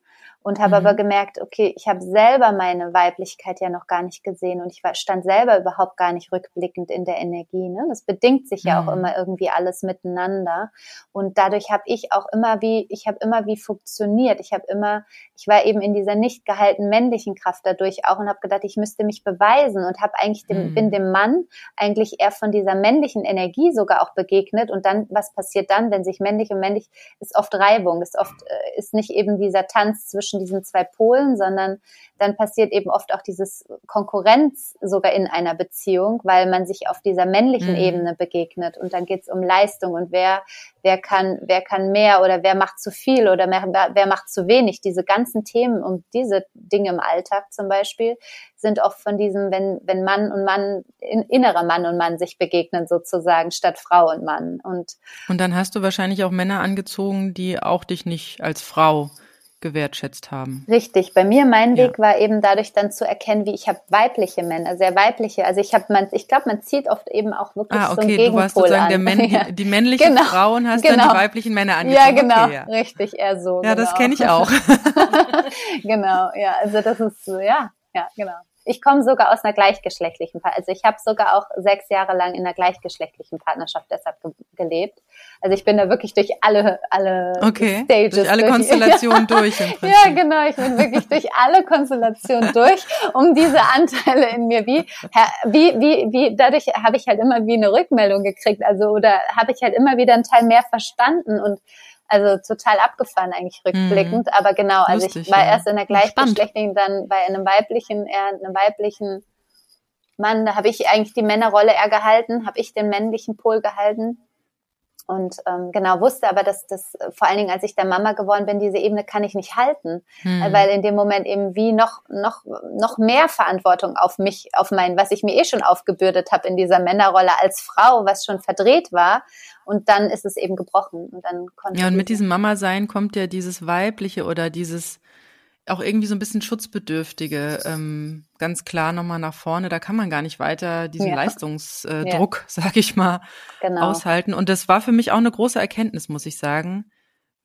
und habe mhm. aber gemerkt, okay, ich habe selber meine Weiblichkeit ja noch gar nicht gesehen und ich war, stand selber überhaupt gar nicht rückblickend in der Energie. Ne? Das bedingt sich ja mhm. auch immer irgendwie alles miteinander und dadurch habe ich auch immer wie, ich habe immer wie funktioniert. Ich habe immer, ich war eben in dieser nicht gehaltenen männlichen Kraft dadurch auch und habe gedacht, ich müsste mich beweisen und habe eigentlich dem, mhm. bin dem Mann eigentlich eher von dieser männlichen Energie sogar auch begegnet und dann, was passiert dann, wenn sich männlich und männlich, ist oft Reibung, ist oft, äh, ist nicht eben dieser Tanz zwischen zwischen diesen zwei Polen, sondern dann passiert eben oft auch dieses Konkurrenz sogar in einer Beziehung, weil man sich auf dieser männlichen mhm. Ebene begegnet und dann geht es um Leistung und wer, wer kann, wer kann mehr oder wer macht zu viel oder mehr, wer macht zu wenig. Diese ganzen Themen um diese Dinge im Alltag zum Beispiel sind oft von diesem, wenn, wenn Mann und Mann, in, innerer Mann und Mann sich begegnen sozusagen, statt Frau und Mann. Und, und dann hast du wahrscheinlich auch Männer angezogen, die auch dich nicht als Frau gewertschätzt haben. Richtig. Bei mir mein Weg ja. war eben dadurch dann zu erkennen, wie ich habe weibliche Männer, sehr weibliche. Also ich habe man, ich glaube, man zieht oft eben auch wirklich ah, okay. so einen Gegenpol du warst sozusagen an. Der Män ja. Die männlichen genau. Frauen hast genau. dann die weiblichen Männer angezogen. Ja, genau. Okay, ja. Richtig, eher so. Ja, genau. das kenne ich auch. genau, ja. Also das ist so, ja, ja, genau. Ich komme sogar aus einer gleichgeschlechtlichen Partnerschaft. Also ich habe sogar auch sechs Jahre lang in einer gleichgeschlechtlichen Partnerschaft deshalb ge gelebt. Also ich bin da wirklich durch alle alle okay, Stages durch alle durch. Konstellationen durch. Ja, genau. Ich bin wirklich durch alle Konstellationen durch, um diese Anteile in mir wie wie wie wie dadurch habe ich halt immer wie eine Rückmeldung gekriegt. Also oder habe ich halt immer wieder einen Teil mehr verstanden und also total abgefahren eigentlich rückblickend. Mhm. Aber genau, also Lustig, ich war ja. erst in der gleichgeschlechtlichen, dann bei einem weiblichen, eher einem weiblichen Mann, da habe ich eigentlich die Männerrolle eher gehalten, habe ich den männlichen Pol gehalten. Und ähm, genau wusste aber, dass das vor allen Dingen, als ich der Mama geworden bin, diese Ebene kann ich nicht halten, hm. weil in dem Moment eben wie noch noch noch mehr Verantwortung auf mich, auf mein, was ich mir eh schon aufgebürdet habe in dieser Männerrolle als Frau, was schon verdreht war. Und dann ist es eben gebrochen und dann konnte ja und mit diesem Mama sein kommt ja dieses weibliche oder dieses auch irgendwie so ein bisschen schutzbedürftige, ähm, ganz klar nochmal nach vorne. Da kann man gar nicht weiter diesen ja. Leistungsdruck, ja. sag ich mal, genau. aushalten. Und das war für mich auch eine große Erkenntnis, muss ich sagen,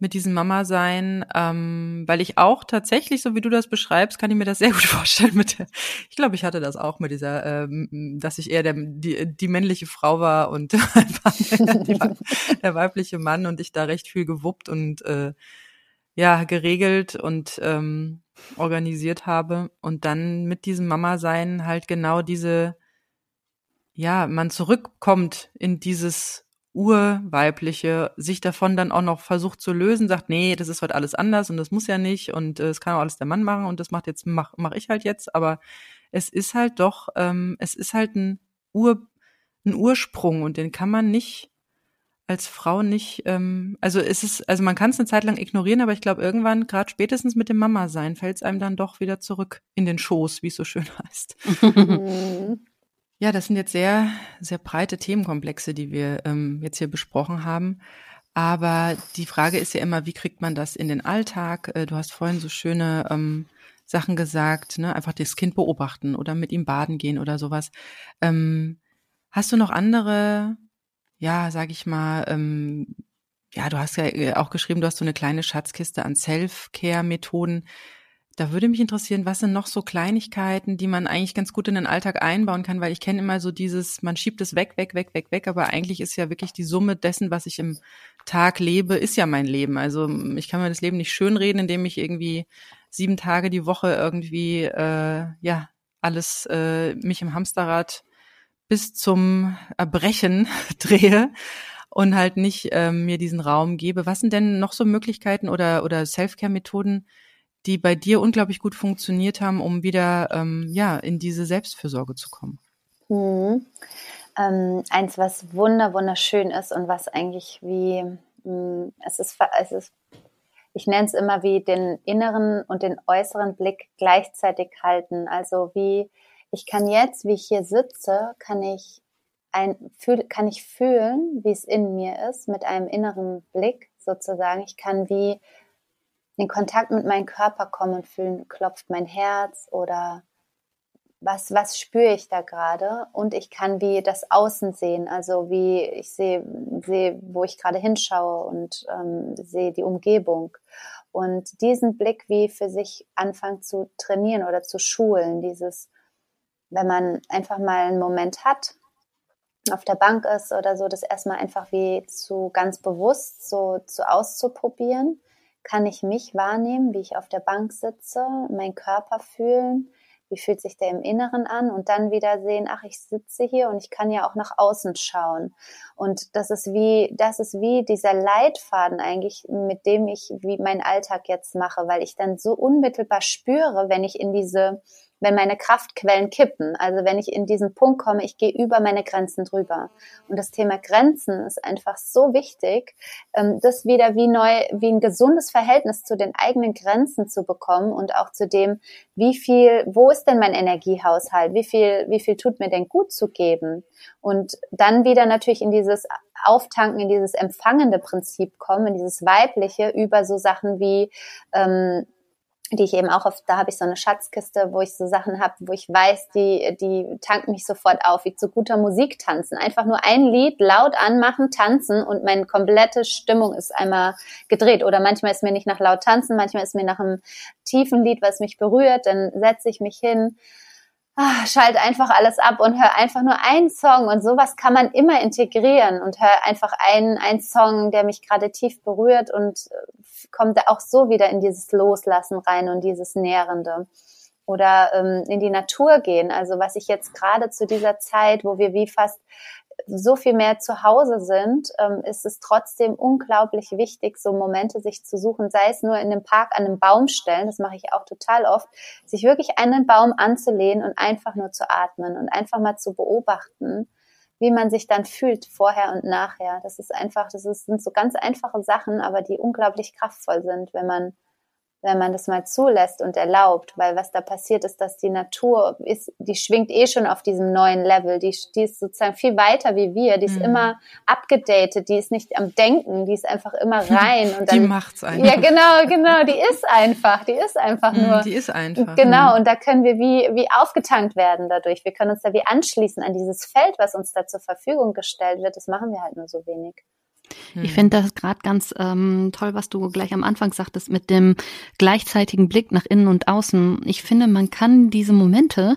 mit diesem Mama sein, ähm, weil ich auch tatsächlich, so wie du das beschreibst, kann ich mir das sehr gut vorstellen. Mit der, ich glaube, ich hatte das auch mit dieser, ähm, dass ich eher der, die, die männliche Frau war und der, der weibliche Mann und ich da recht viel gewuppt und äh, ja geregelt und ähm, organisiert habe. Und dann mit diesem Mama sein halt genau diese ja man zurückkommt in dieses urweibliche sich davon dann auch noch versucht zu lösen sagt nee das ist heute alles anders und das muss ja nicht und es äh, kann auch alles der Mann machen und das macht jetzt mach mach ich halt jetzt. Aber es ist halt doch ähm, es ist halt ein Ur ein Ursprung und den kann man nicht als Frau nicht, ähm, also ist es, also man kann es eine Zeit lang ignorieren, aber ich glaube irgendwann, gerade spätestens mit dem Mama sein, fällt es einem dann doch wieder zurück in den Schoß, wie es so schön heißt. ja, das sind jetzt sehr, sehr breite Themenkomplexe, die wir ähm, jetzt hier besprochen haben. Aber die Frage ist ja immer, wie kriegt man das in den Alltag? Äh, du hast vorhin so schöne ähm, Sachen gesagt, ne? einfach das Kind beobachten oder mit ihm baden gehen oder sowas. Ähm, hast du noch andere ja, sag ich mal, ähm, ja, du hast ja äh, auch geschrieben, du hast so eine kleine Schatzkiste an Self-Care-Methoden. Da würde mich interessieren, was sind noch so Kleinigkeiten, die man eigentlich ganz gut in den Alltag einbauen kann, weil ich kenne immer so dieses, man schiebt es weg, weg, weg, weg, weg, aber eigentlich ist ja wirklich die Summe dessen, was ich im Tag lebe, ist ja mein Leben. Also ich kann mir das Leben nicht schönreden, indem ich irgendwie sieben Tage die Woche irgendwie, äh, ja, alles äh, mich im Hamsterrad bis zum Erbrechen drehe und halt nicht ähm, mir diesen Raum gebe. Was sind denn noch so Möglichkeiten oder, oder Self-Care-Methoden, die bei dir unglaublich gut funktioniert haben, um wieder ähm, ja, in diese Selbstfürsorge zu kommen? Mhm. Ähm, eins, was wunder, wunderschön ist und was eigentlich wie, mh, mm, es ist, es ist ich nenne es immer wie den inneren und den äußeren Blick gleichzeitig halten. Also wie ich kann jetzt, wie ich hier sitze, kann ich ein, fühl, kann ich fühlen, wie es in mir ist, mit einem inneren Blick sozusagen. Ich kann wie in Kontakt mit meinem Körper kommen und fühlen, klopft mein Herz oder was, was spüre ich da gerade? Und ich kann wie das Außen sehen, also wie ich sehe, sehe wo ich gerade hinschaue und ähm, sehe die Umgebung. Und diesen Blick wie für sich anfangen zu trainieren oder zu schulen, dieses wenn man einfach mal einen Moment hat, auf der Bank ist oder so, das erstmal einfach wie zu ganz bewusst so zu auszuprobieren. Kann ich mich wahrnehmen, wie ich auf der Bank sitze, meinen Körper fühlen, wie fühlt sich der im Inneren an und dann wieder sehen, ach, ich sitze hier und ich kann ja auch nach außen schauen. Und das ist wie, das ist wie dieser Leitfaden eigentlich, mit dem ich wie meinen Alltag jetzt mache, weil ich dann so unmittelbar spüre, wenn ich in diese wenn meine Kraftquellen kippen. Also wenn ich in diesen Punkt komme, ich gehe über meine Grenzen drüber. Und das Thema Grenzen ist einfach so wichtig, ähm, das wieder wie neu, wie ein gesundes Verhältnis zu den eigenen Grenzen zu bekommen und auch zu dem, wie viel, wo ist denn mein Energiehaushalt? Wie viel, wie viel tut mir denn gut zu geben? Und dann wieder natürlich in dieses Auftanken, in dieses empfangende Prinzip kommen, in dieses weibliche über so Sachen wie ähm, die ich eben auch auf, da habe ich so eine Schatzkiste, wo ich so Sachen habe, wo ich weiß, die, die tanken mich sofort auf, wie zu guter Musik tanzen. Einfach nur ein Lied laut anmachen, tanzen und meine komplette Stimmung ist einmal gedreht. Oder manchmal ist mir nicht nach laut tanzen, manchmal ist mir nach einem tiefen Lied, was mich berührt, dann setze ich mich hin ah, schalt einfach alles ab und hör einfach nur einen Song und sowas kann man immer integrieren und hör einfach einen, einen Song, der mich gerade tief berührt und äh, kommt auch so wieder in dieses Loslassen rein und dieses Nährende. Oder ähm, in die Natur gehen. Also was ich jetzt gerade zu dieser Zeit, wo wir wie fast so viel mehr zu Hause sind, ähm, ist es trotzdem unglaublich wichtig, so Momente sich zu suchen, sei es nur in einem Park an einem Baum stellen, das mache ich auch total oft, sich wirklich den Baum anzulehnen und einfach nur zu atmen und einfach mal zu beobachten, wie man sich dann fühlt vorher und nachher. Das ist einfach, das ist, sind so ganz einfache Sachen, aber die unglaublich kraftvoll sind, wenn man wenn man das mal zulässt und erlaubt, weil was da passiert ist, dass die Natur ist, die schwingt eh schon auf diesem neuen Level, die, die ist sozusagen viel weiter wie wir, die ist mhm. immer abgedatet, die ist nicht am Denken, die ist einfach immer rein und dann, die macht's einfach. Ja, genau, genau, die ist einfach, die ist einfach mhm, nur. Die ist einfach. Genau, mhm. und da können wir wie, wie aufgetankt werden dadurch. Wir können uns da wie anschließen an dieses Feld, was uns da zur Verfügung gestellt wird. Das machen wir halt nur so wenig. Ich finde das gerade ganz ähm, toll, was du gleich am Anfang sagtest mit dem gleichzeitigen Blick nach innen und außen. Ich finde, man kann diese Momente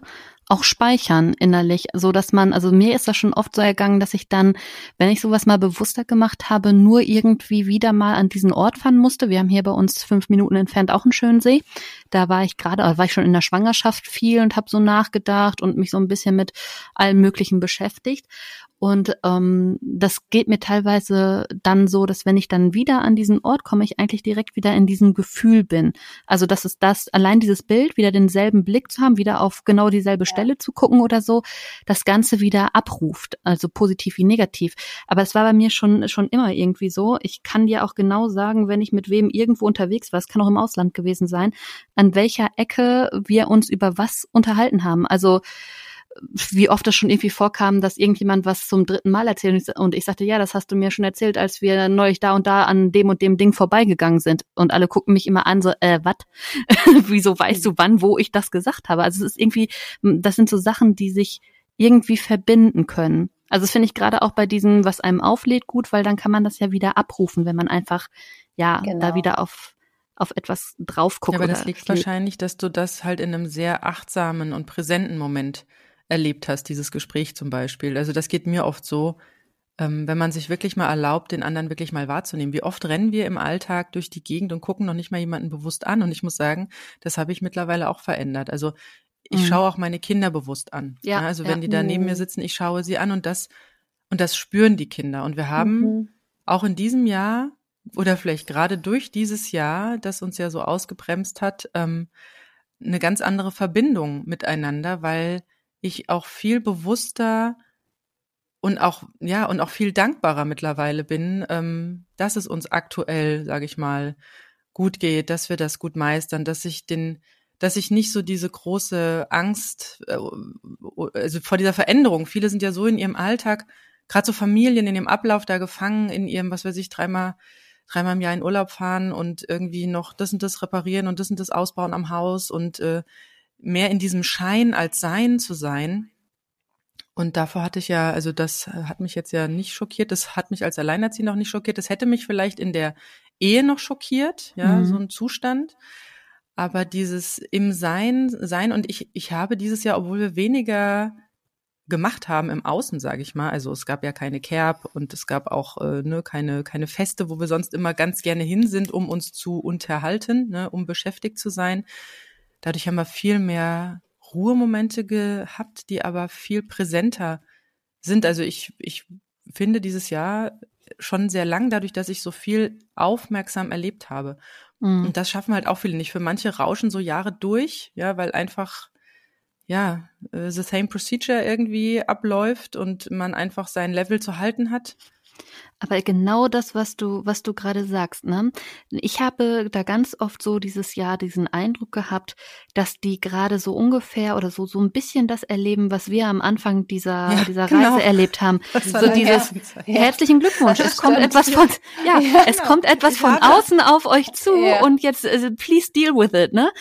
auch speichern innerlich, so dass man, also mir ist das schon oft so ergangen, dass ich dann, wenn ich sowas mal bewusster gemacht habe, nur irgendwie wieder mal an diesen Ort fahren musste. Wir haben hier bei uns fünf Minuten entfernt auch einen schönen See. Da war ich gerade, war ich schon in der Schwangerschaft viel und habe so nachgedacht und mich so ein bisschen mit allem Möglichen beschäftigt. Und ähm, das geht mir teilweise dann so, dass wenn ich dann wieder an diesen Ort komme, ich eigentlich direkt wieder in diesem Gefühl bin. Also das ist das, allein dieses Bild, wieder denselben Blick zu haben, wieder auf genau dieselbe ja. Stelle zu gucken oder so, das Ganze wieder abruft, also positiv wie negativ. Aber es war bei mir schon, schon immer irgendwie so. Ich kann dir auch genau sagen, wenn ich mit wem irgendwo unterwegs war, es kann auch im Ausland gewesen sein, an welcher Ecke wir uns über was unterhalten haben. Also wie oft das schon irgendwie vorkam, dass irgendjemand was zum dritten Mal erzählt und ich sagte, ja, das hast du mir schon erzählt, als wir neulich da und da an dem und dem Ding vorbeigegangen sind und alle gucken mich immer an, so, äh, was? Wieso weißt du wann, wo ich das gesagt habe? Also es ist irgendwie, das sind so Sachen, die sich irgendwie verbinden können. Also das finde ich gerade auch bei diesem, was einem auflädt, gut, weil dann kann man das ja wieder abrufen, wenn man einfach, ja, genau. da wieder auf auf etwas drauf guckt. Ja, aber das liegt wahrscheinlich, dass du das halt in einem sehr achtsamen und präsenten Moment erlebt hast, dieses Gespräch zum Beispiel. Also das geht mir oft so, ähm, wenn man sich wirklich mal erlaubt, den anderen wirklich mal wahrzunehmen. Wie oft rennen wir im Alltag durch die Gegend und gucken noch nicht mal jemanden bewusst an. Und ich muss sagen, das habe ich mittlerweile auch verändert. Also ich mhm. schaue auch meine Kinder bewusst an. Ja, also wenn ja. die da neben mir mhm. sitzen, ich schaue sie an und das und das spüren die Kinder. Und wir haben mhm. auch in diesem Jahr oder vielleicht gerade durch dieses Jahr, das uns ja so ausgebremst hat, ähm, eine ganz andere Verbindung miteinander, weil ich auch viel bewusster und auch ja und auch viel dankbarer mittlerweile bin, ähm, dass es uns aktuell, sage ich mal, gut geht, dass wir das gut meistern, dass ich den, dass ich nicht so diese große Angst, äh, also vor dieser Veränderung. Viele sind ja so in ihrem Alltag, gerade so Familien in ihrem Ablauf da gefangen, in ihrem, was weiß ich, dreimal dreimal im Jahr in Urlaub fahren und irgendwie noch das und das reparieren und das und das ausbauen am Haus und äh, mehr in diesem Schein als Sein zu sein. Und davor hatte ich ja, also das hat mich jetzt ja nicht schockiert, das hat mich als Alleinerziehende auch nicht schockiert, das hätte mich vielleicht in der Ehe noch schockiert, ja, mhm. so ein Zustand. Aber dieses im Sein, Sein und ich, ich habe dieses Jahr, obwohl wir weniger gemacht haben im Außen, sage ich mal. Also es gab ja keine Kerb und es gab auch äh, ne, keine, keine Feste, wo wir sonst immer ganz gerne hin sind, um uns zu unterhalten, ne, um beschäftigt zu sein. Dadurch haben wir viel mehr Ruhemomente gehabt, die aber viel präsenter sind. Also ich, ich finde dieses Jahr schon sehr lang, dadurch, dass ich so viel aufmerksam erlebt habe. Mhm. Und das schaffen halt auch viele nicht. Für manche rauschen so Jahre durch, ja, weil einfach ja, äh, the same procedure irgendwie abläuft und man einfach sein Level zu halten hat. Aber genau das, was du, was du gerade sagst, ne? Ich habe da ganz oft so dieses Jahr diesen Eindruck gehabt, dass die gerade so ungefähr oder so, so ein bisschen das erleben, was wir am Anfang dieser, ja, dieser genau. Reise erlebt haben. So dieses, ja. herzlichen Glückwunsch. es kommt etwas von, ja, ja es genau. kommt etwas von außen auf euch zu und jetzt, also, please deal with it, ne?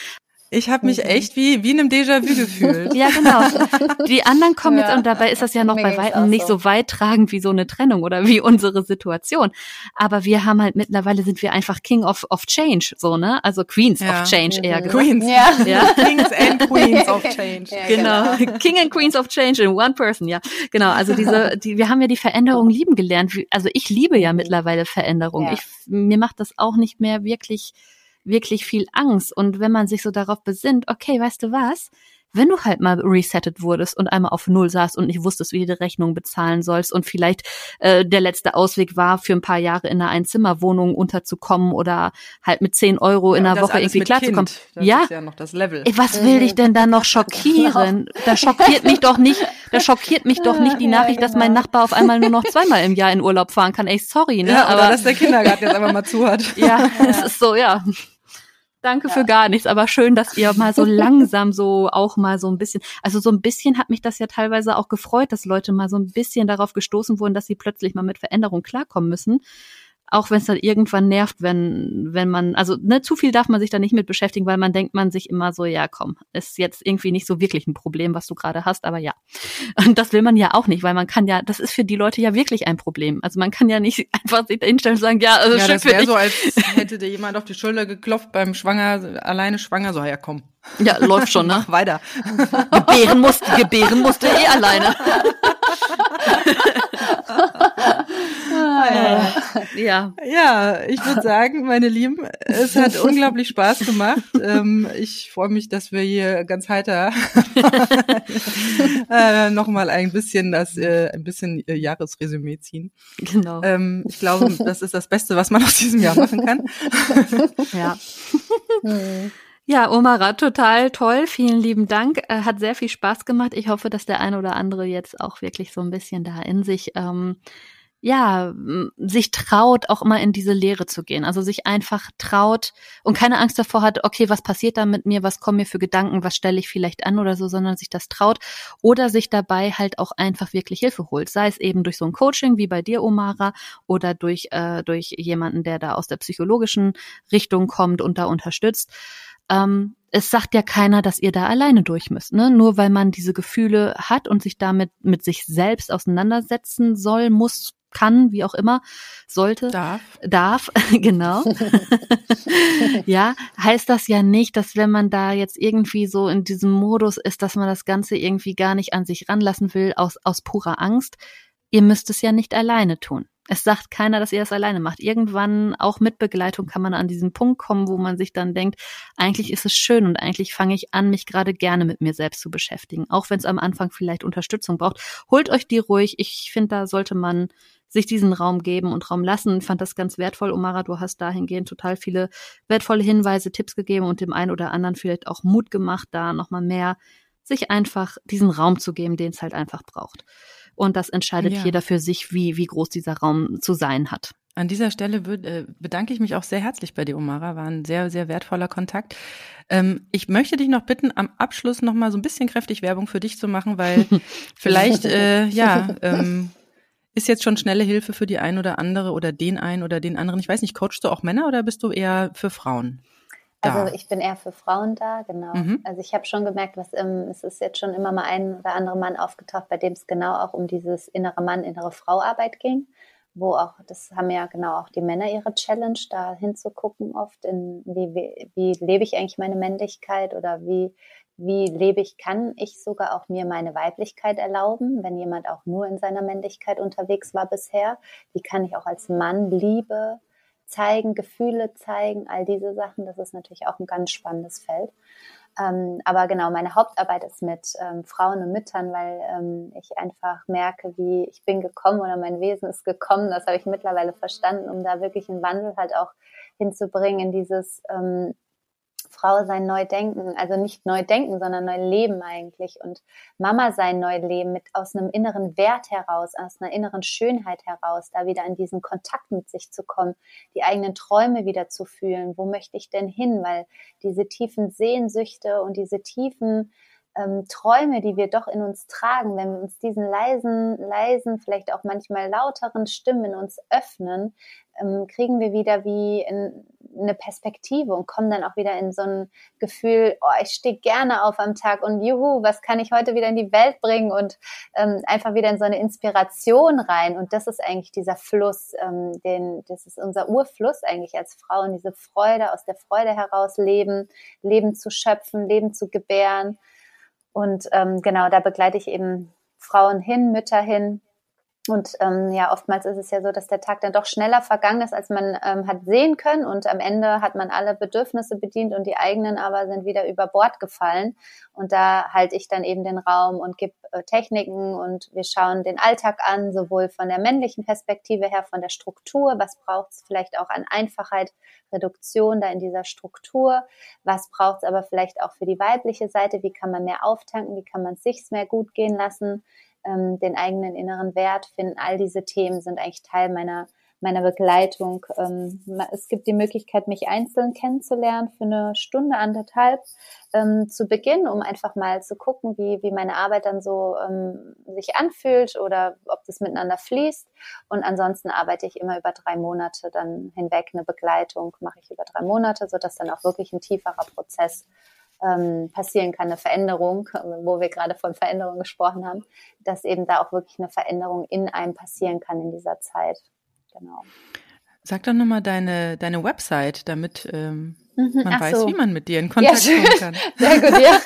Ich habe mich mhm. echt wie, wie in einem Déjà-vu gefühlt. ja, genau. Die anderen kommen ja. jetzt, und dabei ist das ja noch Mir bei weitem nicht so. so weit tragend wie so eine Trennung oder wie unsere Situation. Aber wir haben halt mittlerweile sind wir einfach King of, of Change, so, ne? Also Queens ja. of Change mhm. eher gesagt. Queens. Ja. ja. Kings and Queens of Change. Ja, genau. genau. King and Queens of Change in one person, ja. Genau. Also diese, die, wir haben ja die Veränderung lieben gelernt. Also ich liebe ja mittlerweile Veränderung. Ich, mir macht das auch nicht mehr wirklich wirklich viel Angst. Und wenn man sich so darauf besinnt, okay, weißt du was? Wenn du halt mal resettet wurdest und einmal auf Null saßt und nicht wusstest, wie du die Rechnung bezahlen sollst und vielleicht äh, der letzte Ausweg war, für ein paar Jahre in einer Einzimmerwohnung unterzukommen oder halt mit 10 Euro in ja, einer Woche irgendwie klarzukommen. Das ja, ist ja noch das Level. Ey, was will dich denn da noch schockieren? Da schockiert mich doch nicht, da schockiert mich doch nicht die Nachricht, dass mein Nachbar auf einmal nur noch zweimal im Jahr in Urlaub fahren kann. Ey, sorry, ne? Ja, aber dass der Kindergarten jetzt einfach mal zu hat. Ja, es ist so, ja. Danke ja. für gar nichts, aber schön, dass ihr mal so langsam so auch mal so ein bisschen, also so ein bisschen hat mich das ja teilweise auch gefreut, dass Leute mal so ein bisschen darauf gestoßen wurden, dass sie plötzlich mal mit Veränderung klarkommen müssen auch wenn es dann irgendwann nervt, wenn, wenn man, also ne, zu viel darf man sich da nicht mit beschäftigen, weil man denkt man sich immer so, ja komm, ist jetzt irgendwie nicht so wirklich ein Problem, was du gerade hast, aber ja. Und das will man ja auch nicht, weil man kann ja, das ist für die Leute ja wirklich ein Problem. Also man kann ja nicht einfach sich da hinstellen und sagen, ja, also ja, das wäre so, als hätte dir jemand auf die Schulter geklopft beim Schwanger, alleine schwanger, so, ja komm. Ja, läuft schon, ne? Mach weiter. Gebären musste, gebären musste eh alleine. ja. Ja, ich würde sagen, meine Lieben, es hat unglaublich Spaß gemacht. Ähm, ich freue mich, dass wir hier ganz heiter äh, nochmal ein bisschen das, äh, ein bisschen äh, Jahresresümee ziehen. Genau. Ähm, ich glaube, das ist das Beste, was man aus diesem Jahr machen kann. ja. Ja, Omara, total toll. Vielen lieben Dank. Äh, hat sehr viel Spaß gemacht. Ich hoffe, dass der eine oder andere jetzt auch wirklich so ein bisschen da in sich ähm, ja, sich traut, auch immer in diese Lehre zu gehen. Also sich einfach traut und keine Angst davor hat, okay, was passiert da mit mir, was kommen mir für Gedanken, was stelle ich vielleicht an oder so, sondern sich das traut oder sich dabei halt auch einfach wirklich Hilfe holt. Sei es eben durch so ein Coaching wie bei dir, Omara, oder durch, äh, durch jemanden, der da aus der psychologischen Richtung kommt und da unterstützt. Ähm, es sagt ja keiner, dass ihr da alleine durch müsst. Ne? Nur weil man diese Gefühle hat und sich damit mit sich selbst auseinandersetzen soll, muss, kann, wie auch immer, sollte, darf, darf, genau. ja, heißt das ja nicht, dass wenn man da jetzt irgendwie so in diesem Modus ist, dass man das Ganze irgendwie gar nicht an sich ranlassen will aus, aus purer Angst. Ihr müsst es ja nicht alleine tun. Es sagt keiner, dass ihr das alleine macht. Irgendwann, auch mit Begleitung, kann man an diesen Punkt kommen, wo man sich dann denkt, eigentlich ist es schön und eigentlich fange ich an, mich gerade gerne mit mir selbst zu beschäftigen. Auch wenn es am Anfang vielleicht Unterstützung braucht. Holt euch die ruhig. Ich finde, da sollte man sich diesen Raum geben und Raum lassen. Ich fand das ganz wertvoll. Omara, du hast dahingehend total viele wertvolle Hinweise, Tipps gegeben und dem einen oder anderen vielleicht auch Mut gemacht, da nochmal mehr sich einfach diesen Raum zu geben, den es halt einfach braucht. Und das entscheidet ja. jeder für sich, wie, wie groß dieser Raum zu sein hat. An dieser Stelle äh, bedanke ich mich auch sehr herzlich bei dir, Omara. War ein sehr, sehr wertvoller Kontakt. Ähm, ich möchte dich noch bitten, am Abschluss noch mal so ein bisschen kräftig Werbung für dich zu machen, weil vielleicht, äh, ja, ähm, ist jetzt schon schnelle Hilfe für die ein oder andere oder den einen oder den anderen. Ich weiß nicht, coachst du auch Männer oder bist du eher für Frauen? Da? Also ich bin eher für Frauen da, genau. Mhm. Also ich habe schon gemerkt, was ähm, es ist jetzt schon immer mal ein oder andere Mann aufgetaucht, bei dem es genau auch um dieses innere Mann, innere Frau Arbeit ging, wo auch, das haben ja genau auch die Männer ihre Challenge, da hinzugucken oft, in wie, wie, wie lebe ich eigentlich meine Männlichkeit oder wie wie lebe ich, kann ich sogar auch mir meine Weiblichkeit erlauben, wenn jemand auch nur in seiner Männlichkeit unterwegs war bisher. Wie kann ich auch als Mann Liebe zeigen, Gefühle zeigen, all diese Sachen. Das ist natürlich auch ein ganz spannendes Feld. Ähm, aber genau, meine Hauptarbeit ist mit ähm, Frauen und Müttern, weil ähm, ich einfach merke, wie ich bin gekommen oder mein Wesen ist gekommen. Das habe ich mittlerweile verstanden, um da wirklich einen Wandel halt auch hinzubringen in dieses, ähm, Frau sein neu denken, also nicht neu denken, sondern neu leben eigentlich und Mama sein neu leben mit aus einem inneren Wert heraus, aus einer inneren Schönheit heraus, da wieder in diesen Kontakt mit sich zu kommen, die eigenen Träume wieder zu fühlen. Wo möchte ich denn hin? Weil diese tiefen Sehnsüchte und diese tiefen ähm, Träume, die wir doch in uns tragen, wenn wir uns diesen leisen, leisen, vielleicht auch manchmal lauteren Stimmen in uns öffnen, ähm, kriegen wir wieder wie in, eine Perspektive und kommen dann auch wieder in so ein Gefühl, oh, ich stehe gerne auf am Tag und juhu, was kann ich heute wieder in die Welt bringen und ähm, einfach wieder in so eine Inspiration rein. Und das ist eigentlich dieser Fluss, ähm, den, das ist unser Urfluss eigentlich als Frauen, diese Freude, aus der Freude heraus leben, Leben zu schöpfen, Leben zu gebären. Und ähm, genau, da begleite ich eben Frauen hin, Mütter hin, und ähm, ja, oftmals ist es ja so, dass der Tag dann doch schneller vergangen ist, als man ähm, hat sehen können. Und am Ende hat man alle Bedürfnisse bedient und die eigenen aber sind wieder über Bord gefallen. Und da halte ich dann eben den Raum und gebe äh, Techniken und wir schauen den Alltag an, sowohl von der männlichen Perspektive her, von der Struktur, was braucht es vielleicht auch an Einfachheit, Reduktion da in dieser Struktur, was braucht es aber vielleicht auch für die weibliche Seite, wie kann man mehr auftanken, wie kann man es sich mehr gut gehen lassen ähm, den eigenen inneren Wert finden. All diese Themen sind eigentlich Teil meiner meiner Begleitung. Ähm, es gibt die Möglichkeit, mich einzeln kennenzulernen für eine Stunde, anderthalb ähm, zu Beginn, um einfach mal zu gucken, wie, wie meine Arbeit dann so ähm, sich anfühlt oder ob das miteinander fließt. Und ansonsten arbeite ich immer über drei Monate dann hinweg. Eine Begleitung mache ich über drei Monate, sodass dann auch wirklich ein tieferer Prozess ähm, passieren kann, eine Veränderung, wo wir gerade von Veränderung gesprochen haben, dass eben da auch wirklich eine Veränderung in einem passieren kann in dieser Zeit. Genau. Sag doch nochmal deine, deine Website, damit ähm, mhm, man weiß, so. wie man mit dir in Kontakt ja, kommen kann. Sehr gut, ja.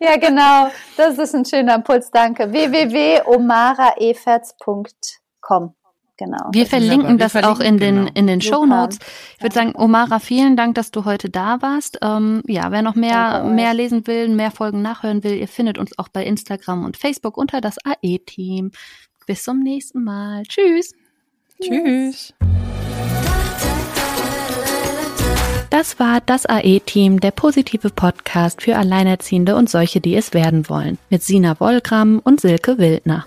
ja, genau. Das ist ein schöner Impuls, danke. www.omaraeferts.com. Genau. Wir verlinken das wir verlinken, auch in den, genau. in den Show Notes. Ich würde sagen, Omara, vielen Dank, dass du heute da warst. Ähm, ja, wer noch mehr, mehr lesen will, mehr Folgen nachhören will, ihr findet uns auch bei Instagram und Facebook unter das AE-Team. Bis zum nächsten Mal. Tschüss. Tschüss. Das war das AE-Team, der positive Podcast für Alleinerziehende und solche, die es werden wollen, mit Sina Wollgramm und Silke Wildner.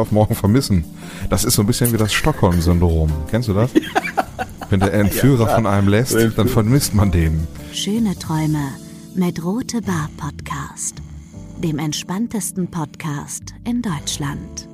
auf morgen vermissen. Das ist so ein bisschen wie das Stockholm-Syndrom. Kennst du das? Wenn der Entführer ja, von einem lässt, dann vermisst man den. Schöne Träume mit Rote Bar Podcast, dem entspanntesten Podcast in Deutschland.